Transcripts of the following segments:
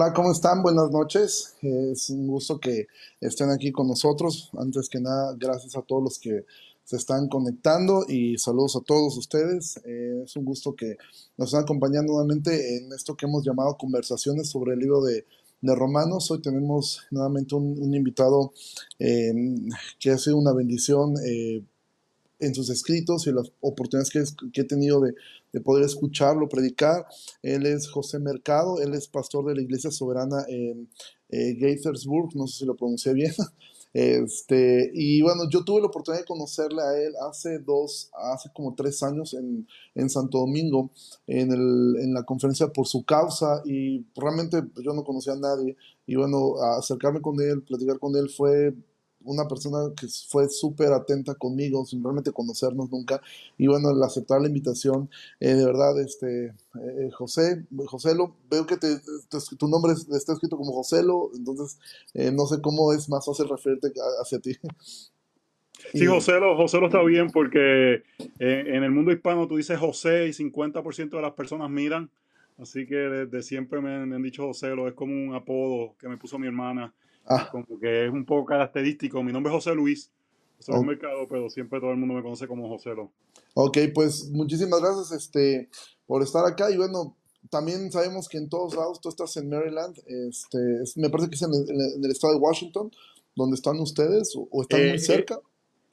Hola, ¿cómo están? Buenas noches. Es un gusto que estén aquí con nosotros. Antes que nada, gracias a todos los que se están conectando y saludos a todos ustedes. Eh, es un gusto que nos estén acompañando nuevamente en esto que hemos llamado conversaciones sobre el libro de, Romanos. Hoy tenemos nuevamente un, invitado eh, que ha sido una bendición eh, en sus escritos y las oportunidades que, he tenido de, poder escucharlo, predicar. Él es José Mercado, él es pastor de la Iglesia Soberana en eh, Gaithersburg, no sé si lo pronuncié bien. Este, y bueno, yo tuve la oportunidad de conocerle a él hace dos, hace como tres años en, en Santo Domingo, en, el, en la conferencia por su causa, y realmente yo no conocía a nadie. Y bueno, acercarme con él, platicar con él fue una persona que fue súper atenta conmigo, sin realmente conocernos nunca. Y bueno, al aceptar la invitación, eh, de verdad, este, eh, José, Joselo, veo que te, tu nombre está escrito como Joselo, entonces eh, no sé cómo es más fácil referirte hacia ti. Sí, Joselo, Joselo está bien porque en el mundo hispano tú dices José y 50% de las personas miran. Así que desde siempre me, me han dicho Joselo, es como un apodo que me puso mi hermana. Ah. Como que es un poco característico. Mi nombre es José Luis. Soy un mercado, pero siempre todo el mundo me conoce como José Lo. Ok, pues muchísimas gracias este, por estar acá. Y bueno, también sabemos que en todos lados, tú estás en Maryland, este, me parece que es en el, estado de Washington, donde están ustedes, o, están muy eh, cerca.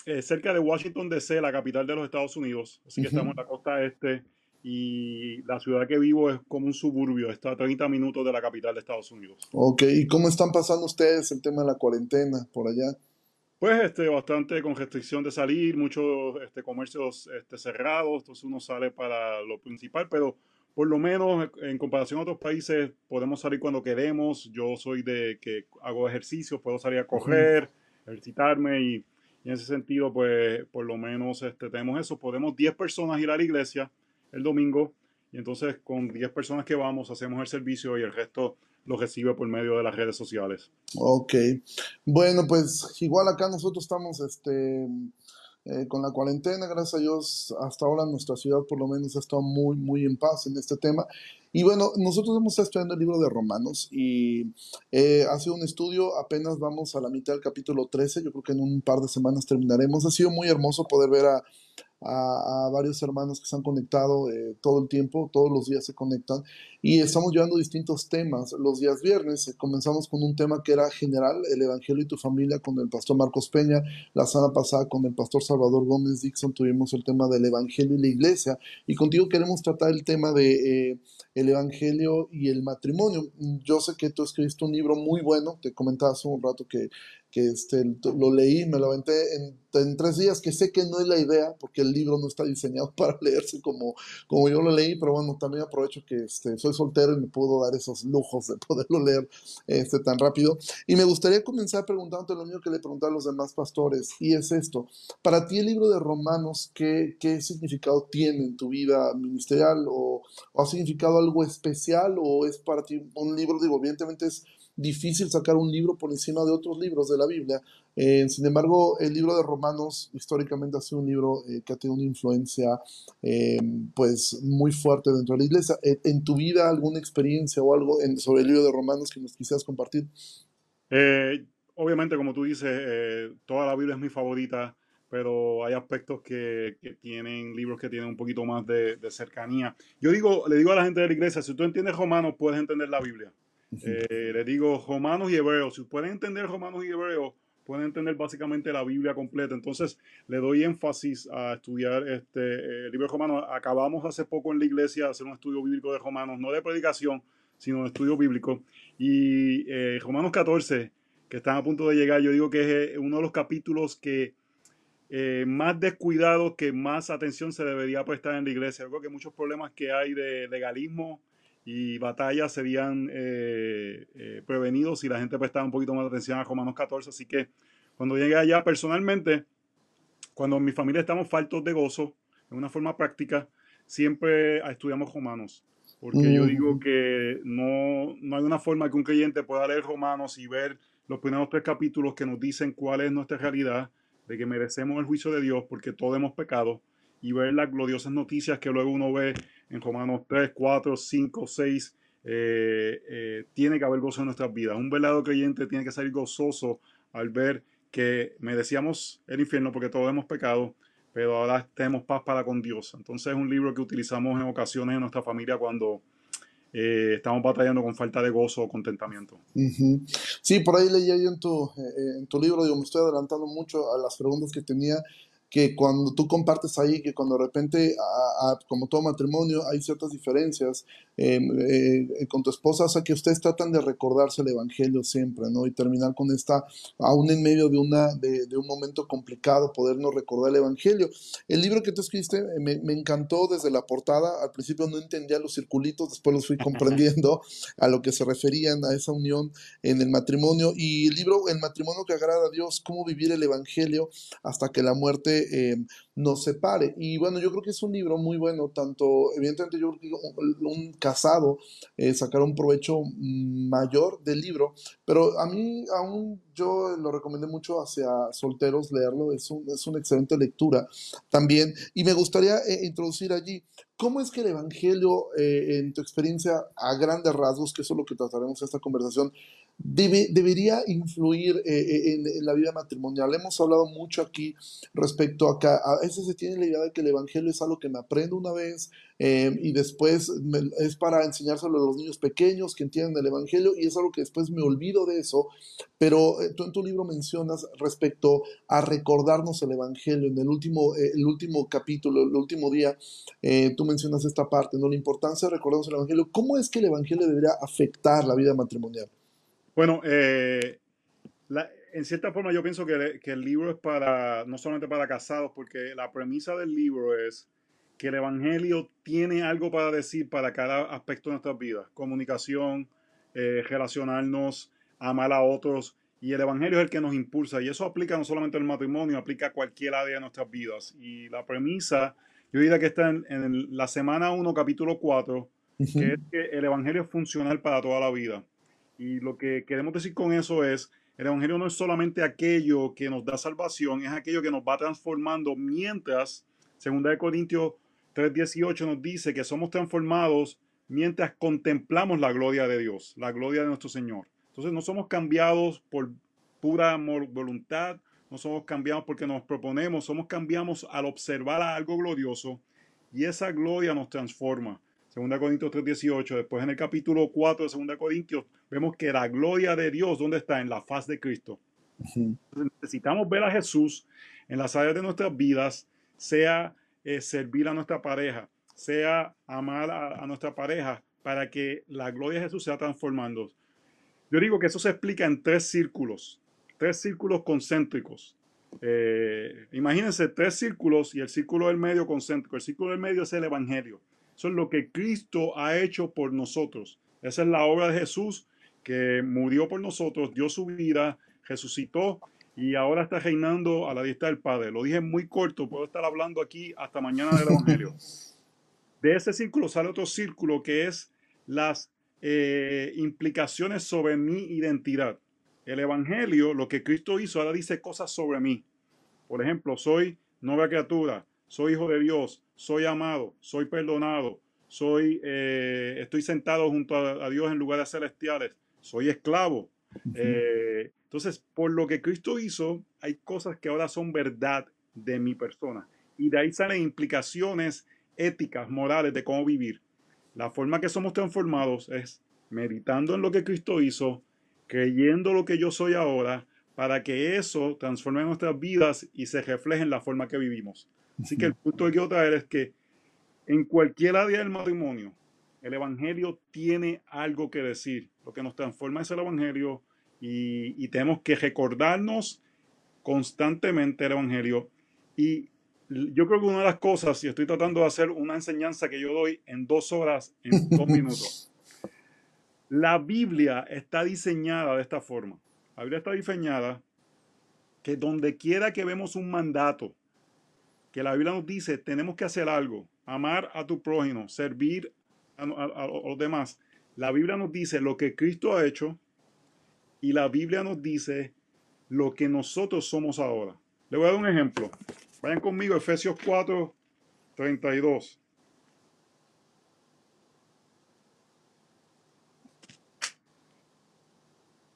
Eh, cerca de Washington DC, la capital de los Estados Unidos. Así que estamos en la costa este y la ciudad que vivo es como un suburbio, está a 30 minutos de la capital de Estados Unidos. Ok, ¿y cómo están pasando ustedes el tema de la cuarentena por allá? Pues este, bastante con restricción de salir, muchos este, comercios este, cerrados, entonces uno sale para lo principal, pero por lo menos en comparación a otros países podemos salir cuando queremos. Yo soy de que hago ejercicio, puedo salir a correr, ejercitarme y, y, en ese sentido pues por lo menos este, tenemos eso. Podemos 10 personas ir a la iglesia el domingo y entonces con 10 personas que vamos hacemos el servicio y el resto lo recibe por medio de las redes sociales. Ok, bueno pues igual acá nosotros estamos este, eh, con la cuarentena, gracias a Dios hasta ahora nuestra ciudad por lo menos ha estado muy muy en paz en este tema. Y bueno, nosotros hemos estado estudiando el libro de Romanos y eh, ha sido un estudio, apenas vamos a la mitad del capítulo 13, yo creo que en un par de semanas terminaremos. Ha sido muy hermoso poder ver a, a, varios hermanos que se han conectado eh, todo el tiempo, todos los días se conectan y estamos llevando distintos temas. Los días viernes eh, comenzamos con un tema que era general, el Evangelio y tu familia con el pastor Marcos Peña. La semana pasada con el pastor Salvador Gómez Dixon tuvimos el tema del Evangelio y la iglesia y contigo queremos tratar el tema de eh, el Evangelio y el matrimonio. Yo sé que tú escribiste un libro muy bueno, te comentaba hace un rato que que este, lo leí, me lo aventé en, tres días, que sé que no es la idea, porque el libro no está diseñado para leerse como, como yo lo leí, pero bueno, también aprovecho que este, soy soltero y me puedo dar esos lujos de poderlo leer este, tan rápido. Y me gustaría comenzar preguntándote lo mismo que le pregunté a los demás pastores, y es esto, para ti el libro de Romanos, ¿qué, qué significado tiene en tu vida ministerial? ¿O, ¿O ha significado algo especial? ¿O es para ti un libro, digo, evidentemente es difícil sacar un libro por encima de otros libros de la Biblia. Eh, sin embargo, el libro de Romanos históricamente ha sido un libro eh, que ha tenido una influencia eh, pues muy fuerte dentro de la iglesia. ¿En tu vida alguna experiencia o algo sobre el libro de Romanos que nos quisieras compartir? obviamente, como tú dices, toda la Biblia es mi favorita pero hay aspectos que, que, tienen libros que tienen un poquito más de, de, cercanía. Yo digo, le digo a la gente de la iglesia, si tú entiendes Romanos, puedes entender la Biblia. Eh, le digo romanos y hebreos. Si pueden entender romanos y hebreos, pueden entender básicamente la Biblia completa. Entonces, le doy énfasis a estudiar este el libro de Romanos. Acabamos hace poco en la iglesia de hacer un estudio bíblico de Romanos, no de predicación, sino de estudio bíblico. Y eh, Romanos 14, que están a punto de llegar, yo digo que es eh, uno de los capítulos que más descuidado, que más atención se debería prestar en la iglesia. Yo creo que muchos problemas que hay de legalismo y batallas serían eh, eh, prevenidos si la gente prestara un poquito más de atención a Romanos 14. Así que cuando llegue allá, personalmente, cuando en mi familia estamos faltos de gozo, de una forma práctica, siempre estudiamos Romanos. Porque yo digo que no, no hay una forma que un creyente pueda leer Romanos y ver los primeros tres capítulos que nos dicen cuál es nuestra realidad, de que merecemos el juicio de Dios porque todos hemos pecado, y ver las gloriosas noticias que luego uno ve en Romanos 3, 4, 5, 6, eh, eh, tiene que haber gozo en nuestras vidas. Un verdadero creyente tiene que salir gozoso al ver que merecíamos el infierno porque todos hemos pecado, pero ahora tenemos paz para con Dios. Entonces es un libro que utilizamos en ocasiones en nuestra familia cuando eh, estamos batallando con falta de gozo o contentamiento. Sí, por ahí leía yo en tu, en tu libro, digo, me estoy adelantando mucho a las preguntas que tenía que cuando tú compartes ahí, que cuando de repente, como todo matrimonio, hay ciertas diferencias em, eh, con tu esposa, o sea, que ustedes tratan de recordarse el Evangelio siempre, ¿no? Y terminar con esta, aún en medio de, una, de, un momento complicado, podernos recordar el Evangelio. El libro que tú escribiste eh, me, me, encantó desde la portada, al principio no entendía los circulitos, después los fui comprendiendo a lo que se referían a esa unión en el matrimonio, y el libro El matrimonio que agrada a Dios, cómo vivir el Evangelio hasta que la muerte eh, nos separe. Y bueno, yo creo que es un libro muy bueno, tanto, evidentemente yo creo que un, casado eh, sacará un provecho mayor del libro, pero a mí aún yo lo recomendé mucho hacia solteros leerlo, es, un, es una excelente lectura también. Y me gustaría eh, introducir allí, ¿cómo es que el Evangelio, eh, en tu experiencia a grandes rasgos, que eso es lo que trataremos en esta conversación, debería influir eh, eh, en, la vida matrimonial. Hemos hablado mucho aquí respecto a que a veces se tiene la idea de que el Evangelio es algo que me aprendo una vez eh, y después es para enseñárselo a los niños pequeños que entienden el Evangelio y es algo que después me olvido de eso. Pero tú en tu libro mencionas respecto a recordarnos el Evangelio. En el último, el último capítulo, el último día, tú mencionas esta parte, ¿no? la importancia de recordarnos el Evangelio. ¿Cómo es que el Evangelio debería afectar la vida matrimonial? Bueno, eh, en cierta forma yo pienso que, el libro es para, no solamente para casados, porque la premisa del libro es que el Evangelio tiene algo para decir para cada aspecto de nuestras vidas. Comunicación, eh, relacionarnos, amar a otros. Y el Evangelio es el que nos impulsa. Y eso aplica no solamente al matrimonio, aplica a cualquier área de nuestras vidas. Y la premisa, yo diría que está en, la semana 1, capítulo 4, que es que el Evangelio es funcional para toda la vida. Y lo que queremos decir con eso es, el Evangelio no es solamente aquello que nos da salvación, es aquello que nos va transformando mientras, segunda de Corintios 3:18 nos dice que somos transformados mientras contemplamos la gloria de Dios, la gloria de nuestro Señor. Entonces no somos cambiados por pura voluntad, no somos cambiados porque nos proponemos, somos cambiados al observar algo glorioso y esa gloria nos transforma. 2 Corintios 3:18. Después en el capítulo 4 de 2 Corintios vemos que la gloria de Dios, ¿dónde está? En la faz de Cristo. necesitamos ver a Jesús en las áreas de nuestras vidas, sea eh, servir a nuestra pareja, sea amar a, nuestra pareja, para que la gloria de Jesús sea transformando. Yo digo que eso se explica en tres círculos, tres círculos concéntricos. Eh, imagínense tres círculos y el círculo del medio concéntrico. El círculo del medio es el Evangelio. Eso es lo que Cristo ha hecho por nosotros. Esa es la obra de Jesús que murió por nosotros, dio su vida, resucitó y ahora está reinando a la diestra del Padre. Lo dije muy corto, puedo estar hablando aquí hasta mañana del Evangelio. De ese círculo sale otro círculo que es las eh, implicaciones sobre mi identidad. El Evangelio, lo que Cristo hizo, ahora dice cosas sobre mí. Por ejemplo, soy nueva criatura, soy hijo de Dios, soy amado, soy perdonado, soy, eh, estoy sentado junto a, Dios en lugares celestiales, soy esclavo. Eh, entonces, por lo que Cristo hizo, hay cosas que ahora son verdad de mi persona. Y de ahí salen implicaciones éticas, morales de cómo vivir. La forma que somos transformados es meditando en lo que Cristo hizo, creyendo lo que yo soy ahora, para que eso transforme nuestras vidas y se refleje en la forma que vivimos. Así que el punto que quiero traer es que en cualquier área del matrimonio, el Evangelio tiene algo que decir. Lo que nos transforma es el Evangelio y, tenemos que recordarnos constantemente el Evangelio. Y yo creo que una de las cosas, y estoy tratando de hacer una enseñanza que yo doy en dos horas, en dos minutos, la Biblia está diseñada de esta forma. La Biblia está diseñada que donde quiera que vemos un mandato, que la Biblia nos dice, tenemos que hacer algo, amar a tu prójimo, servir a, los demás. La Biblia nos dice lo que Cristo ha hecho y la Biblia nos dice lo que nosotros somos ahora. Le voy a dar un ejemplo. Vayan conmigo, Efesios 4, 32.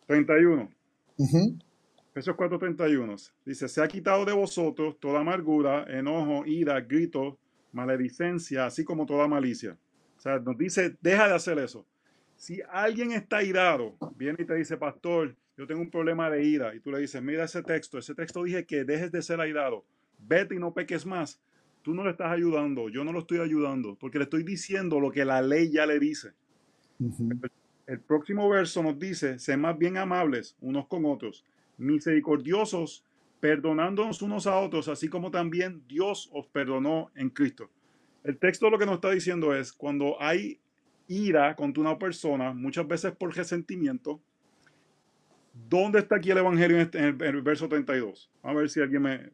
Treinta y uno. Efesios 4:31. Dice, se ha quitado de vosotros toda amargura, enojo, ira, grito, maledicencia, así como toda malicia. O sea, nos dice, deja de hacer eso. Si alguien está irado, viene y te dice, pastor, yo tengo un problema de ira, y tú le dices, mira ese texto, ese texto dije que dejes de ser airado, vete y no peques más. Tú no le estás ayudando, yo no lo estoy ayudando, porque le estoy diciendo lo que la ley ya le dice. El próximo verso nos dice, sé más bien amables unos con otros, misericordiosos, perdonándonos unos a otros, así como también Dios os perdonó en Cristo. El texto lo que nos está diciendo es, cuando hay ira contra una persona, muchas veces por resentimiento, ¿dónde está aquí el Evangelio en, este, el, verso 32? A ver si alguien me...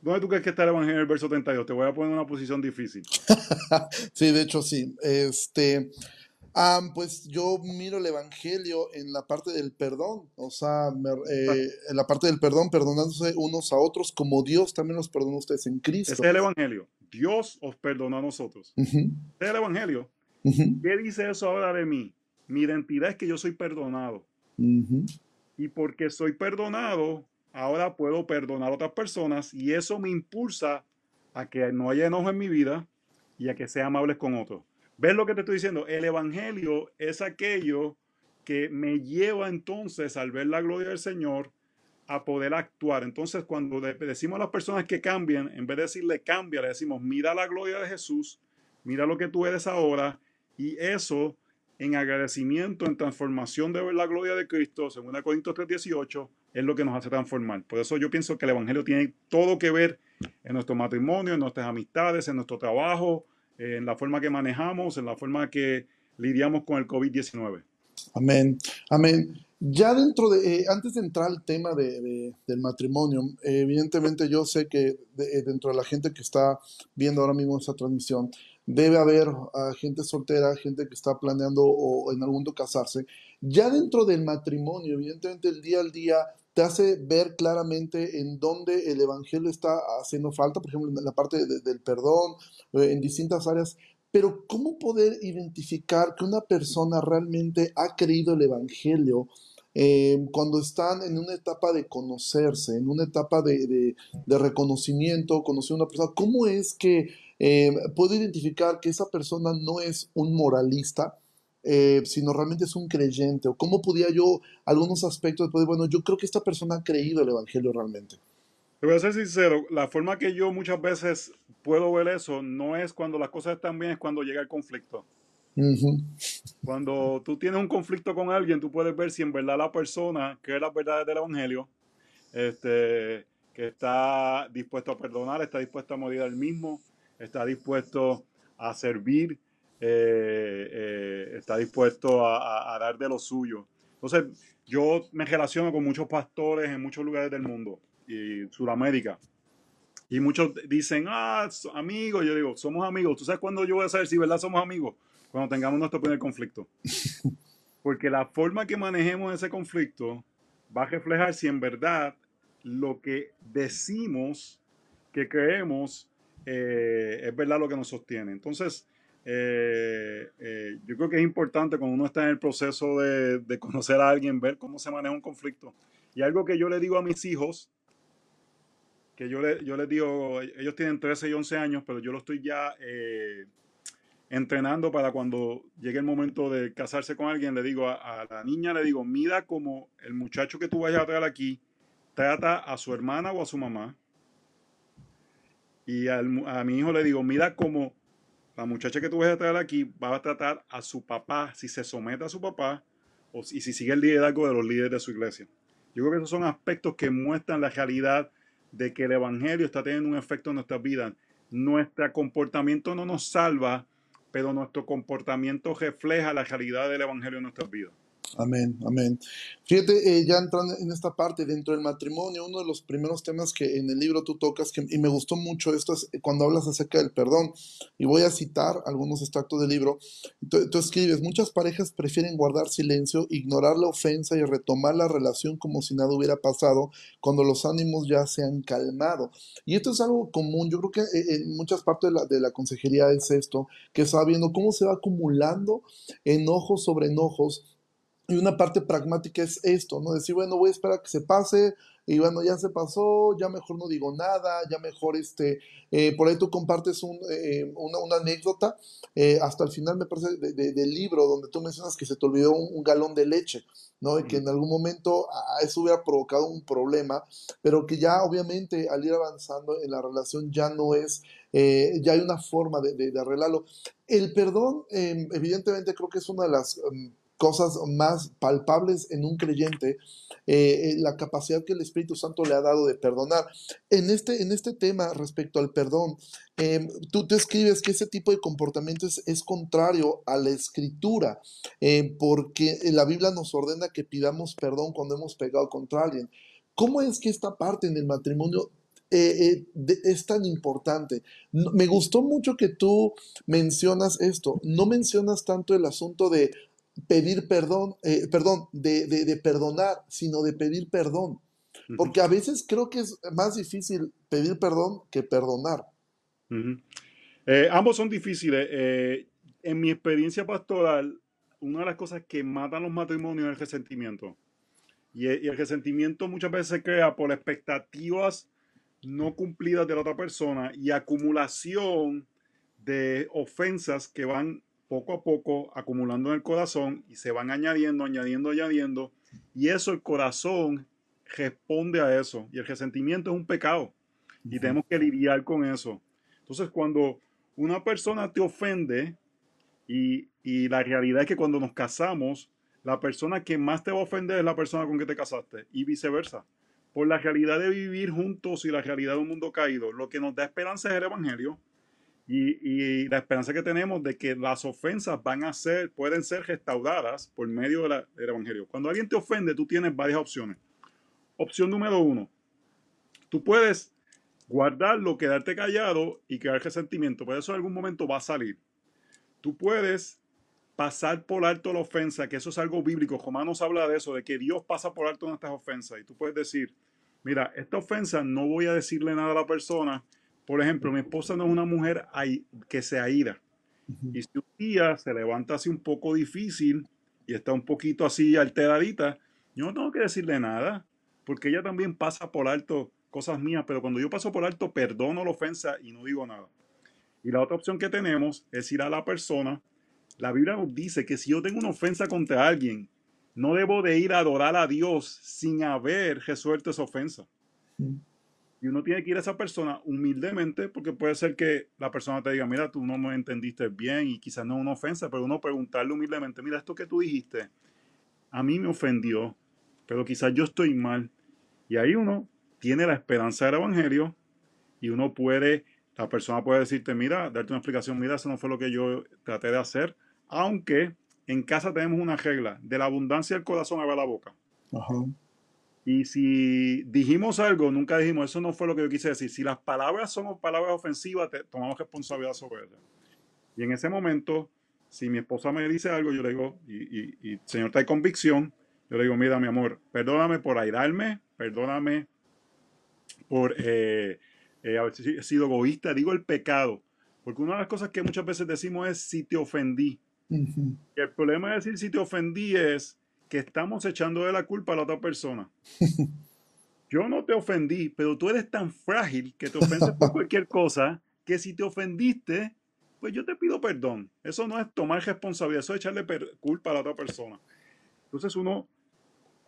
¿Dónde tú crees que está el Evangelio en el verso 32? Te voy a poner en una posición difícil. sí, de hecho sí. Este, pues yo miro el Evangelio en la parte del perdón, o sea, eh, en la parte del perdón, perdonándose unos a otros como Dios también los perdonó a ustedes en Cristo. Es el Evangelio. Dios os perdonó a nosotros. Ese es el Evangelio. ¿Qué dice eso ahora de mí? Mi identidad es que yo soy perdonado. Y porque soy perdonado, ahora puedo perdonar a otras personas y eso me impulsa a que no haya enojo en mi vida y a que sea amables con otros. ¿Ves lo que te estoy diciendo? El Evangelio es aquello que me lleva entonces al ver la gloria del Señor a poder actuar. Entonces, cuando decimos a las personas que cambien, en vez de decirle cambia, le decimos mira la gloria de Jesús, mira lo que tú eres ahora, y eso en agradecimiento, en transformación de ver la gloria de Cristo, según Corintios 3:18, es lo que nos hace transformar. Por eso yo pienso que el Evangelio tiene todo que ver en nuestro matrimonio, en nuestras amistades, en nuestro trabajo, en la forma que manejamos, en la forma que lidiamos con el COVID-19. Amén, amén. Ya dentro de, eh, antes de entrar al tema de, del matrimonio, evidentemente yo sé que eh, dentro de la gente que está viendo ahora mismo esta transmisión, debe haber gente soltera, gente que está planeando o en algún momento casarse. Ya dentro del matrimonio, evidentemente el día al día te hace ver claramente en dónde el Evangelio está haciendo falta, por ejemplo, en la parte del perdón, eh, en distintas áreas. Pero ¿cómo poder identificar que una persona realmente ha creído el Evangelio eh, cuando están en una etapa de conocerse, en una etapa de, reconocimiento, conocer a una persona? ¿Cómo es que eh, puedo identificar que esa persona no es un moralista, eh, sino realmente es un creyente? ¿O cómo podía yo, algunos aspectos, de, bueno, yo creo que esta persona ha creído el Evangelio realmente? Te voy a ser sincero, la forma que yo muchas veces puedo ver eso no es cuando las cosas están bien, es cuando llega el conflicto. Cuando tú tienes un conflicto con alguien, tú puedes ver si en verdad la persona cree las verdades del Evangelio, este, que está dispuesto a perdonar, está dispuesto a morir al mismo, está dispuesto a servir, eh, eh, está dispuesto a, dar de lo suyo. Entonces, yo me relaciono con muchos pastores en muchos lugares del mundo y Sudamérica. Y muchos dicen, ah, amigos. Yo digo, somos amigos. ¿Tú sabes cuándo yo voy a saber si verdad somos amigos? Cuando tengamos nuestro primer conflicto. Porque la forma que manejemos ese conflicto va a reflejar si en verdad lo que decimos que creemos eh, es verdad lo que nos sostiene. Entonces, eh, eh, yo creo que es importante cuando uno está en el proceso de, conocer a alguien, ver cómo se maneja un conflicto. Y algo que yo le digo a mis hijos, que yo, le, yo les digo, ellos tienen 13 y 11 años, pero yo lo estoy ya entrenando para cuando llegue el momento de casarse con alguien, le digo a, la niña, le digo, mira como el muchacho que tú vayas a traer aquí trata a su hermana o a su mamá y a mi hijo le digo, mira cómo la muchacha que tú vas a traer aquí va a tratar a su papá si se somete a su papá o, y si sigue el liderazgo de los líderes de su iglesia. Yo creo que esos son aspectos que muestran la realidad de que el Evangelio está teniendo un efecto en nuestras vidas. Nuestro comportamiento no nos salva, pero nuestro comportamiento refleja la realidad del Evangelio en nuestras vidas. Amén, amén. Fíjate, eh, ya entrando en esta parte, dentro del matrimonio, uno de los primeros temas que en el libro tú tocas, y me gustó mucho esto, es cuando hablas acerca del perdón. Y voy a citar algunos extractos del libro. Tú, tú, escribes, muchas parejas prefieren guardar silencio, ignorar la ofensa y retomar la relación como si nada hubiera pasado cuando los ánimos ya se han calmado. Y esto es algo común, yo creo que eh, en muchas partes de la, de la consejería es esto, que está viendo cómo se va acumulando enojos sobre enojos y una parte pragmática es esto, ¿no? Decir, bueno, voy a esperar a que se pase, y bueno, ya se pasó, ya mejor no digo nada, ya mejor este, eh, por ahí tú compartes un, eh, una, una, anécdota, eh, hasta el final me parece del libro donde tú mencionas que se te olvidó un, galón de leche, ¿no? Y que en algún momento eso hubiera provocado un problema, pero que ya obviamente al ir avanzando en la relación ya no es, ya hay una forma de, de, arreglarlo. El perdón, em, evidentemente creo que es una de las... Em, cosas más palpables en un creyente, eh, eh, la capacidad que el Espíritu Santo le ha dado de perdonar. En este, en este tema respecto al perdón, em, tú te escribes que ese tipo de comportamiento es, contrario a la escritura, em, porque la Biblia nos ordena que pidamos perdón cuando hemos pegado contra alguien. ¿Cómo es que esta parte en el matrimonio eh, es tan importante. me gustó mucho que tú mencionas esto. No mencionas tanto el asunto de pedir perdón, eh, perdón, de, de, perdonar, sino de pedir perdón. Porque a veces creo que es más difícil pedir perdón que perdonar. Eh, ambos son difíciles. Eh, en mi experiencia pastoral, una de las cosas que matan los matrimonios es el resentimiento. Y, y el resentimiento muchas veces se crea por expectativas no cumplidas de la otra persona y acumulación de ofensas que van poco a poco acumulando en el corazón y se van añadiendo, añadiendo, añadiendo. Y eso el corazón responde a eso. Y el resentimiento es un pecado. Y tenemos que lidiar con eso. Entonces, cuando una persona te ofende, y, y, la realidad es que cuando nos casamos, la persona que más te va a ofender es la persona con que te casaste, y viceversa. Por la realidad de vivir juntos y la realidad de un mundo caído, lo que nos da esperanza es el Evangelio. Y, la esperanza que tenemos de que las ofensas van a ser, pueden ser restauradas por medio del Evangelio. Cuando alguien te ofende, tú tienes varias opciones. Opción número uno, tú puedes guardarlo, quedarte callado y crear resentimiento, pero eso en algún momento va a salir. Tú puedes pasar por alto la ofensa, que eso es algo bíblico. Romanos habla de eso, de que Dios pasa por alto nuestras ofensas. Y tú puedes decir, mira, esta ofensa no voy a decirle nada a la persona, por ejemplo, mi esposa no es una mujer que se aira. Y si un día se levanta así un poco difícil y está un poquito así alteradita, yo no tengo que decirle nada, porque ella también pasa por alto cosas mías, pero cuando yo paso por alto, perdono la ofensa y no digo nada. Y la otra opción que tenemos es ir a la persona. La Biblia nos dice que si yo tengo una ofensa contra alguien, no debo de ir a adorar a Dios sin haber resuelto esa ofensa. Y uno tiene que ir a esa persona humildemente, porque puede ser que la persona te diga, mira, tú no me entendiste bien y quizás no es una ofensa, pero uno preguntarle humildemente, mira, esto que tú dijiste, a mí me ofendió, pero quizás yo estoy mal. Y ahí uno tiene la esperanza del Evangelio y uno puede, la persona puede decirte, mira, darte una explicación, mira, eso no fue lo que yo traté de hacer, aunque en casa tenemos una regla, de la abundancia del corazón abre la boca. Ajá. Y si dijimos algo, nunca dijimos, eso no fue lo que yo quise decir. Si las palabras son palabras ofensivas, tomamos responsabilidad sobre ellas. Y en ese momento, si mi esposa me dice algo, yo le digo, y, y, Señor, está convicción, yo le digo, mira, mi amor, perdóname por airarme, perdóname por eh, eh, haber sido egoísta, digo el pecado. Porque una de las cosas que muchas veces decimos es si te ofendí. Y el problema de decir si te ofendí es que estamos echando de la culpa a la otra persona. Yo no te ofendí, pero tú eres tan frágil que te ofendes por cualquier cosa que si te ofendiste, pues yo te pido perdón. Eso no es tomar responsabilidad, eso es echarle culpa a la otra persona. Entonces uno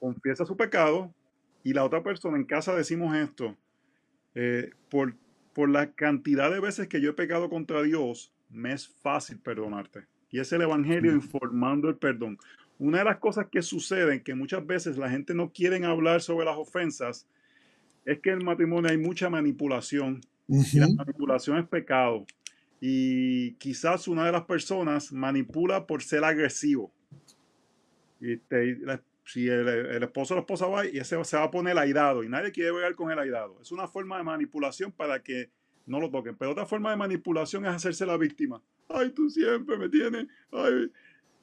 confiesa su pecado y la otra persona en casa decimos esto. Eh, por, por la cantidad de veces que yo he pecado contra Dios, me es fácil perdonarte. Y es el Evangelio informando el perdón. Una de las cosas que suceden, que muchas veces la gente no quiere hablar sobre las ofensas, es que en el matrimonio hay mucha manipulación. Y la manipulación es pecado. Y quizás una de las personas manipula por ser agresivo. Y si el, esposo o la esposa va y ese se va a poner airado y nadie quiere ver con el airado. Es una forma de manipulación para que no lo toquen. Pero otra forma de manipulación es hacerse la víctima. Ay, tú siempre me tienes. Ay,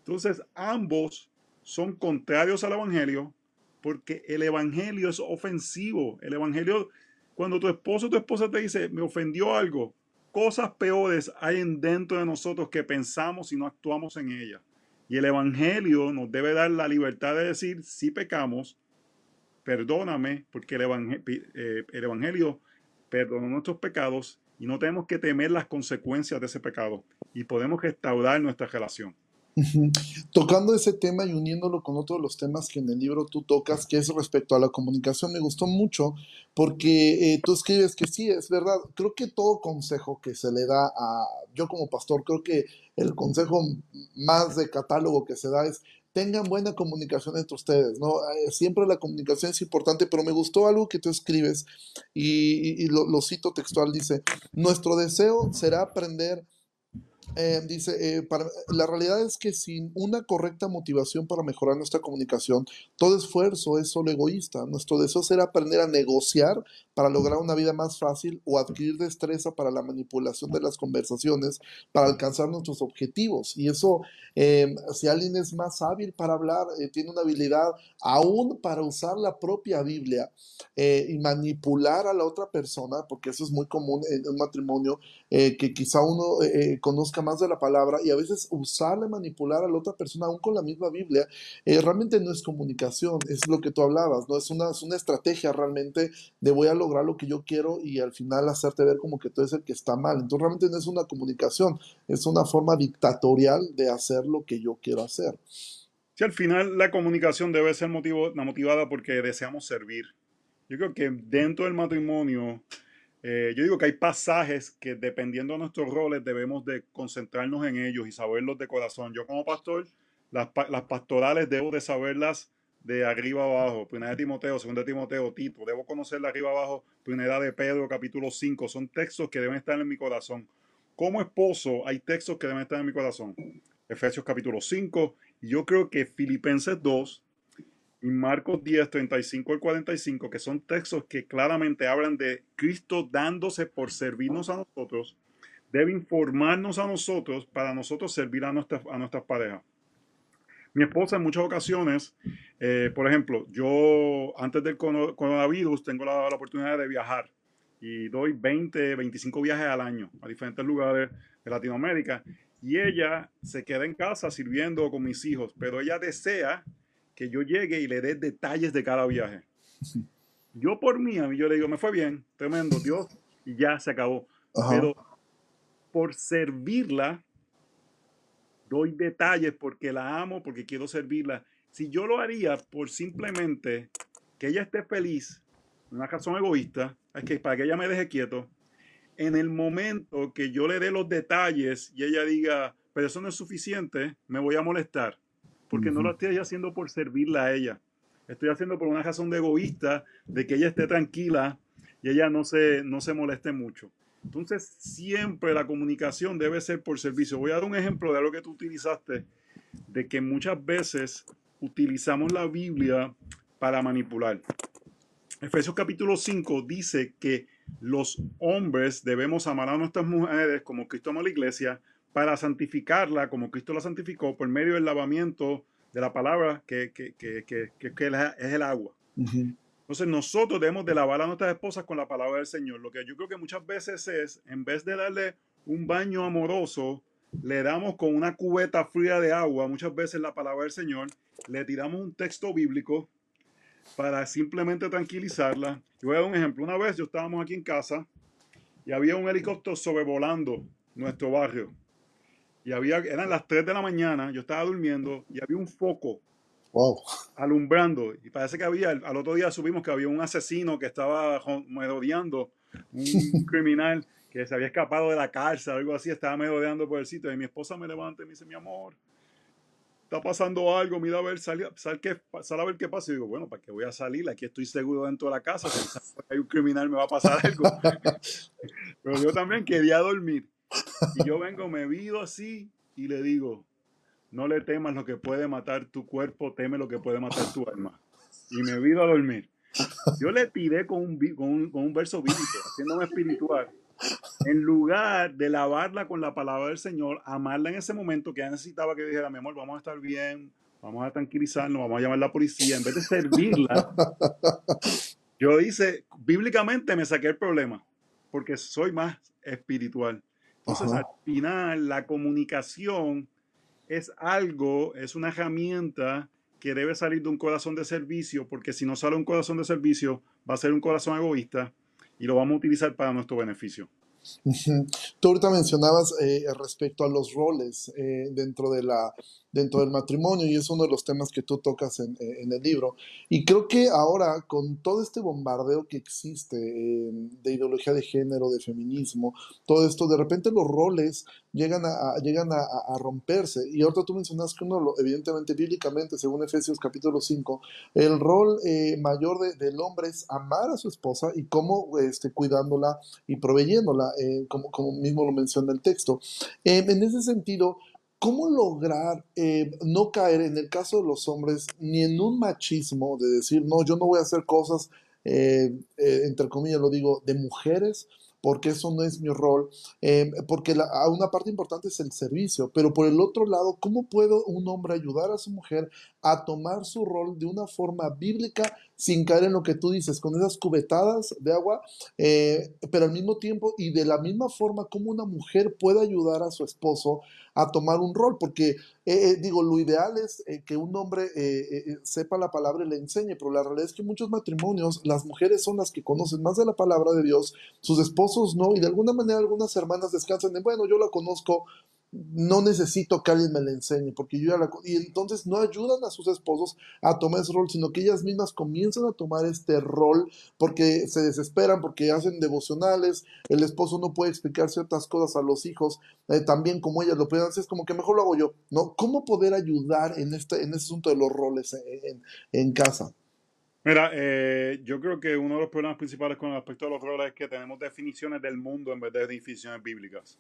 entonces, ambos son contrarios al Evangelio porque el Evangelio es ofensivo. El Evangelio, cuando tu esposo o tu esposa te dice, me ofendió algo, cosas peores hay en dentro de nosotros que pensamos y no actuamos en ellas. Y el Evangelio nos debe dar la libertad de decir, si pecamos, perdóname, porque el, eh, el Evangelio perdonó nuestros pecados y no tenemos que temer las consecuencias de ese pecado y podemos restaurar nuestra relación. Tocando ese tema y uniéndolo con otros de los temas que en el libro tú tocas, que es respecto a la comunicación, me gustó mucho porque eh, tú escribes que sí, es verdad, creo que todo consejo que se le da a, yo como pastor, creo que el consejo más de catálogo que se da es tengan buena comunicación entre ustedes, ¿no? Eh, siempre la comunicación es importante, pero me gustó algo que tú escribes y, lo, lo, cito textual, dice, nuestro deseo será aprender eh, dice, eh, la realidad es que sin una correcta motivación para mejorar nuestra comunicación, todo esfuerzo es solo egoísta. Nuestro deseo será aprender a negociar para lograr una vida más fácil o adquirir destreza para la manipulación de las conversaciones para alcanzar nuestros objetivos. Y eso, eh, si alguien es más hábil para hablar, tiene una habilidad aún para usar la propia Biblia y manipular a la otra persona, porque eso es muy común en un matrimonio, que quizá uno conozca más de la palabra y a veces usarle, manipular a la otra persona, aún con la misma Biblia, eh, realmente no es comunicación, es lo que tú hablabas, ¿no? Es una, es una estrategia realmente de voy a lograr lo que yo quiero y al final hacerte ver como que tú eres el que está mal. Entonces realmente no es una comunicación, es una forma dictatorial de hacer lo que yo quiero hacer. Sí, al final la comunicación debe ser motivada porque deseamos servir. Yo creo que dentro del matrimonio eh, yo digo que hay pasajes que dependiendo de nuestros roles debemos de concentrarnos en ellos y saberlos de corazón. Yo como pastor, las, las pastorales debo de saberlas de arriba abajo. Primera de Timoteo, segunda de Timoteo, Tito. Debo conocerla arriba abajo. Primera de Pedro, capítulo 5. Son textos que deben estar en mi corazón. Como esposo, hay textos que deben estar en mi corazón. Efesios capítulo 5. Y yo creo que Filipenses 2 y Marcos 10, 35 al 45, que son textos que claramente hablan de Cristo dándose por servirnos a nosotros, debe informarnos a nosotros para nosotros servir a, nuestra, a nuestras parejas. Mi esposa en muchas ocasiones, eh, por ejemplo, yo antes del coronavirus tengo la, la, oportunidad de viajar y doy 20, 25 viajes al año a diferentes lugares de Latinoamérica y ella se queda en casa sirviendo con mis hijos, pero ella desea que yo llegue y le dé detalles de cada viaje. Yo por mí, a mí yo le digo, me fue bien, tremendo, Dios, y ya se acabó. Pero por servirla, doy detalles porque la amo, porque quiero servirla. Si yo lo haría por simplemente que ella esté feliz, una razón egoísta, es que para que ella me deje quieto, en el momento que yo le dé los detalles y ella diga, pero eso no es suficiente, me voy a molestar porque no lo estoy haciendo por servirla a ella. Estoy haciendo por una razón de egoísta, de que ella esté tranquila y ella no se, no se moleste mucho. Entonces, siempre la comunicación debe ser por servicio. Voy a dar un ejemplo de lo que tú utilizaste, de que muchas veces utilizamos la Biblia para manipular. Efesios capítulo 5 dice que los hombres debemos amar a nuestras mujeres como Cristo ama a la iglesia, para santificarla como Cristo la santificó por medio del lavamiento de la palabra que, que, que, que es el agua. Entonces nosotros debemos de lavar a nuestras esposas con la palabra del Señor. Lo que yo creo que muchas veces es, en vez de darle un baño amoroso, le damos con una cubeta fría de agua, muchas veces la palabra del Señor, le tiramos un texto bíblico para simplemente tranquilizarla. Yo voy a dar un ejemplo. Una vez yo estábamos aquí en casa y había un helicóptero sobrevolando nuestro barrio y había, eran las 3 de la mañana, yo estaba durmiendo y había un foco alumbrando. Y parece que había, al otro día subimos que había un asesino que estaba merodeando, un criminal que se había escapado de la cárcel, algo así, estaba merodeando por el sitio. Y mi esposa me levanta y me dice, mi amor, está pasando algo, mira a ver, sal, sal, que, sal a ver qué pasa. Y digo, bueno, ¿para qué voy a salir? Aquí estoy seguro dentro de la casa, si hay un criminal me va a pasar algo. Pero yo también quería dormir. Y yo vengo, me vido así y le digo, no le temas lo que puede matar tu cuerpo, teme lo que puede matar tu alma. Y me vido a dormir. Yo le tiré con un, con un, con un verso bíblico, haciéndome espiritual. En lugar de lavarla con la palabra del Señor, amarla en ese momento que necesitaba que dijera, mi amor, vamos a estar bien, vamos a tranquilizarnos, vamos a llamar a la policía, en vez de servirla, yo hice, bíblicamente me saqué el problema, porque soy más espiritual. Entonces, al final, la comunicación es algo, es una herramienta que debe salir de un corazón de servicio, porque si no sale un corazón de servicio, va a ser un corazón egoísta y lo vamos a utilizar para nuestro beneficio. Tú ahorita mencionabas eh, respecto a los roles eh, dentro, de la, dentro del matrimonio y es uno de los temas que tú tocas en, eh, en el libro. Y creo que ahora con todo este bombardeo que existe de ideología de género, de feminismo, todo esto, de repente los roles llegan a, llegan a, romperse. Y ahorita tú mencionas que uno, evidentemente, bíblicamente, según Efesios capítulo 5, el rol mayor del hombre es amar a su esposa y cómo este, cuidándola y proveyéndola. Eh, como, como, mismo lo menciona el texto. Em, en ese sentido, ¿cómo lograr eh, no caer en el caso de los hombres ni en un machismo de decir, no, yo no voy a hacer cosas, eh, entre comillas lo digo, de mujeres? porque eso no es mi rol, porque una parte importante es el servicio, pero por el otro lado, ¿cómo puedo un hombre ayudar a su mujer a tomar su rol de una forma bíblica sin caer en lo que tú dices, con esas cubetadas de agua, eh, pero al mismo tiempo y de la misma forma como una mujer puede ayudar a su esposo a tomar un rol, porque eh, eh, digo, lo ideal es que un hombre sepa la palabra y le enseñe, pero la realidad es que muchos matrimonios, las mujeres son las que conocen más de la palabra de Dios, sus esposos no, y de alguna manera algunas hermanas descansan en, bueno, yo la conozco, no necesito que alguien me la enseñe, porque yo ya la... Y entonces no ayudan a sus esposos a tomar ese rol, sino que ellas mismas comienzan a tomar este rol porque se desesperan, porque hacen devocionales, el esposo no puede explicar ciertas cosas a los hijos, eh, también como ellas lo pueden hacer, es como que mejor lo hago yo, ¿no? ¿Cómo poder ayudar en este, en ese asunto de los roles en, casa? Mira, eh, yo creo que uno de los problemas principales con respecto a los roles es que tenemos definiciones del mundo en vez de definiciones bíblicas.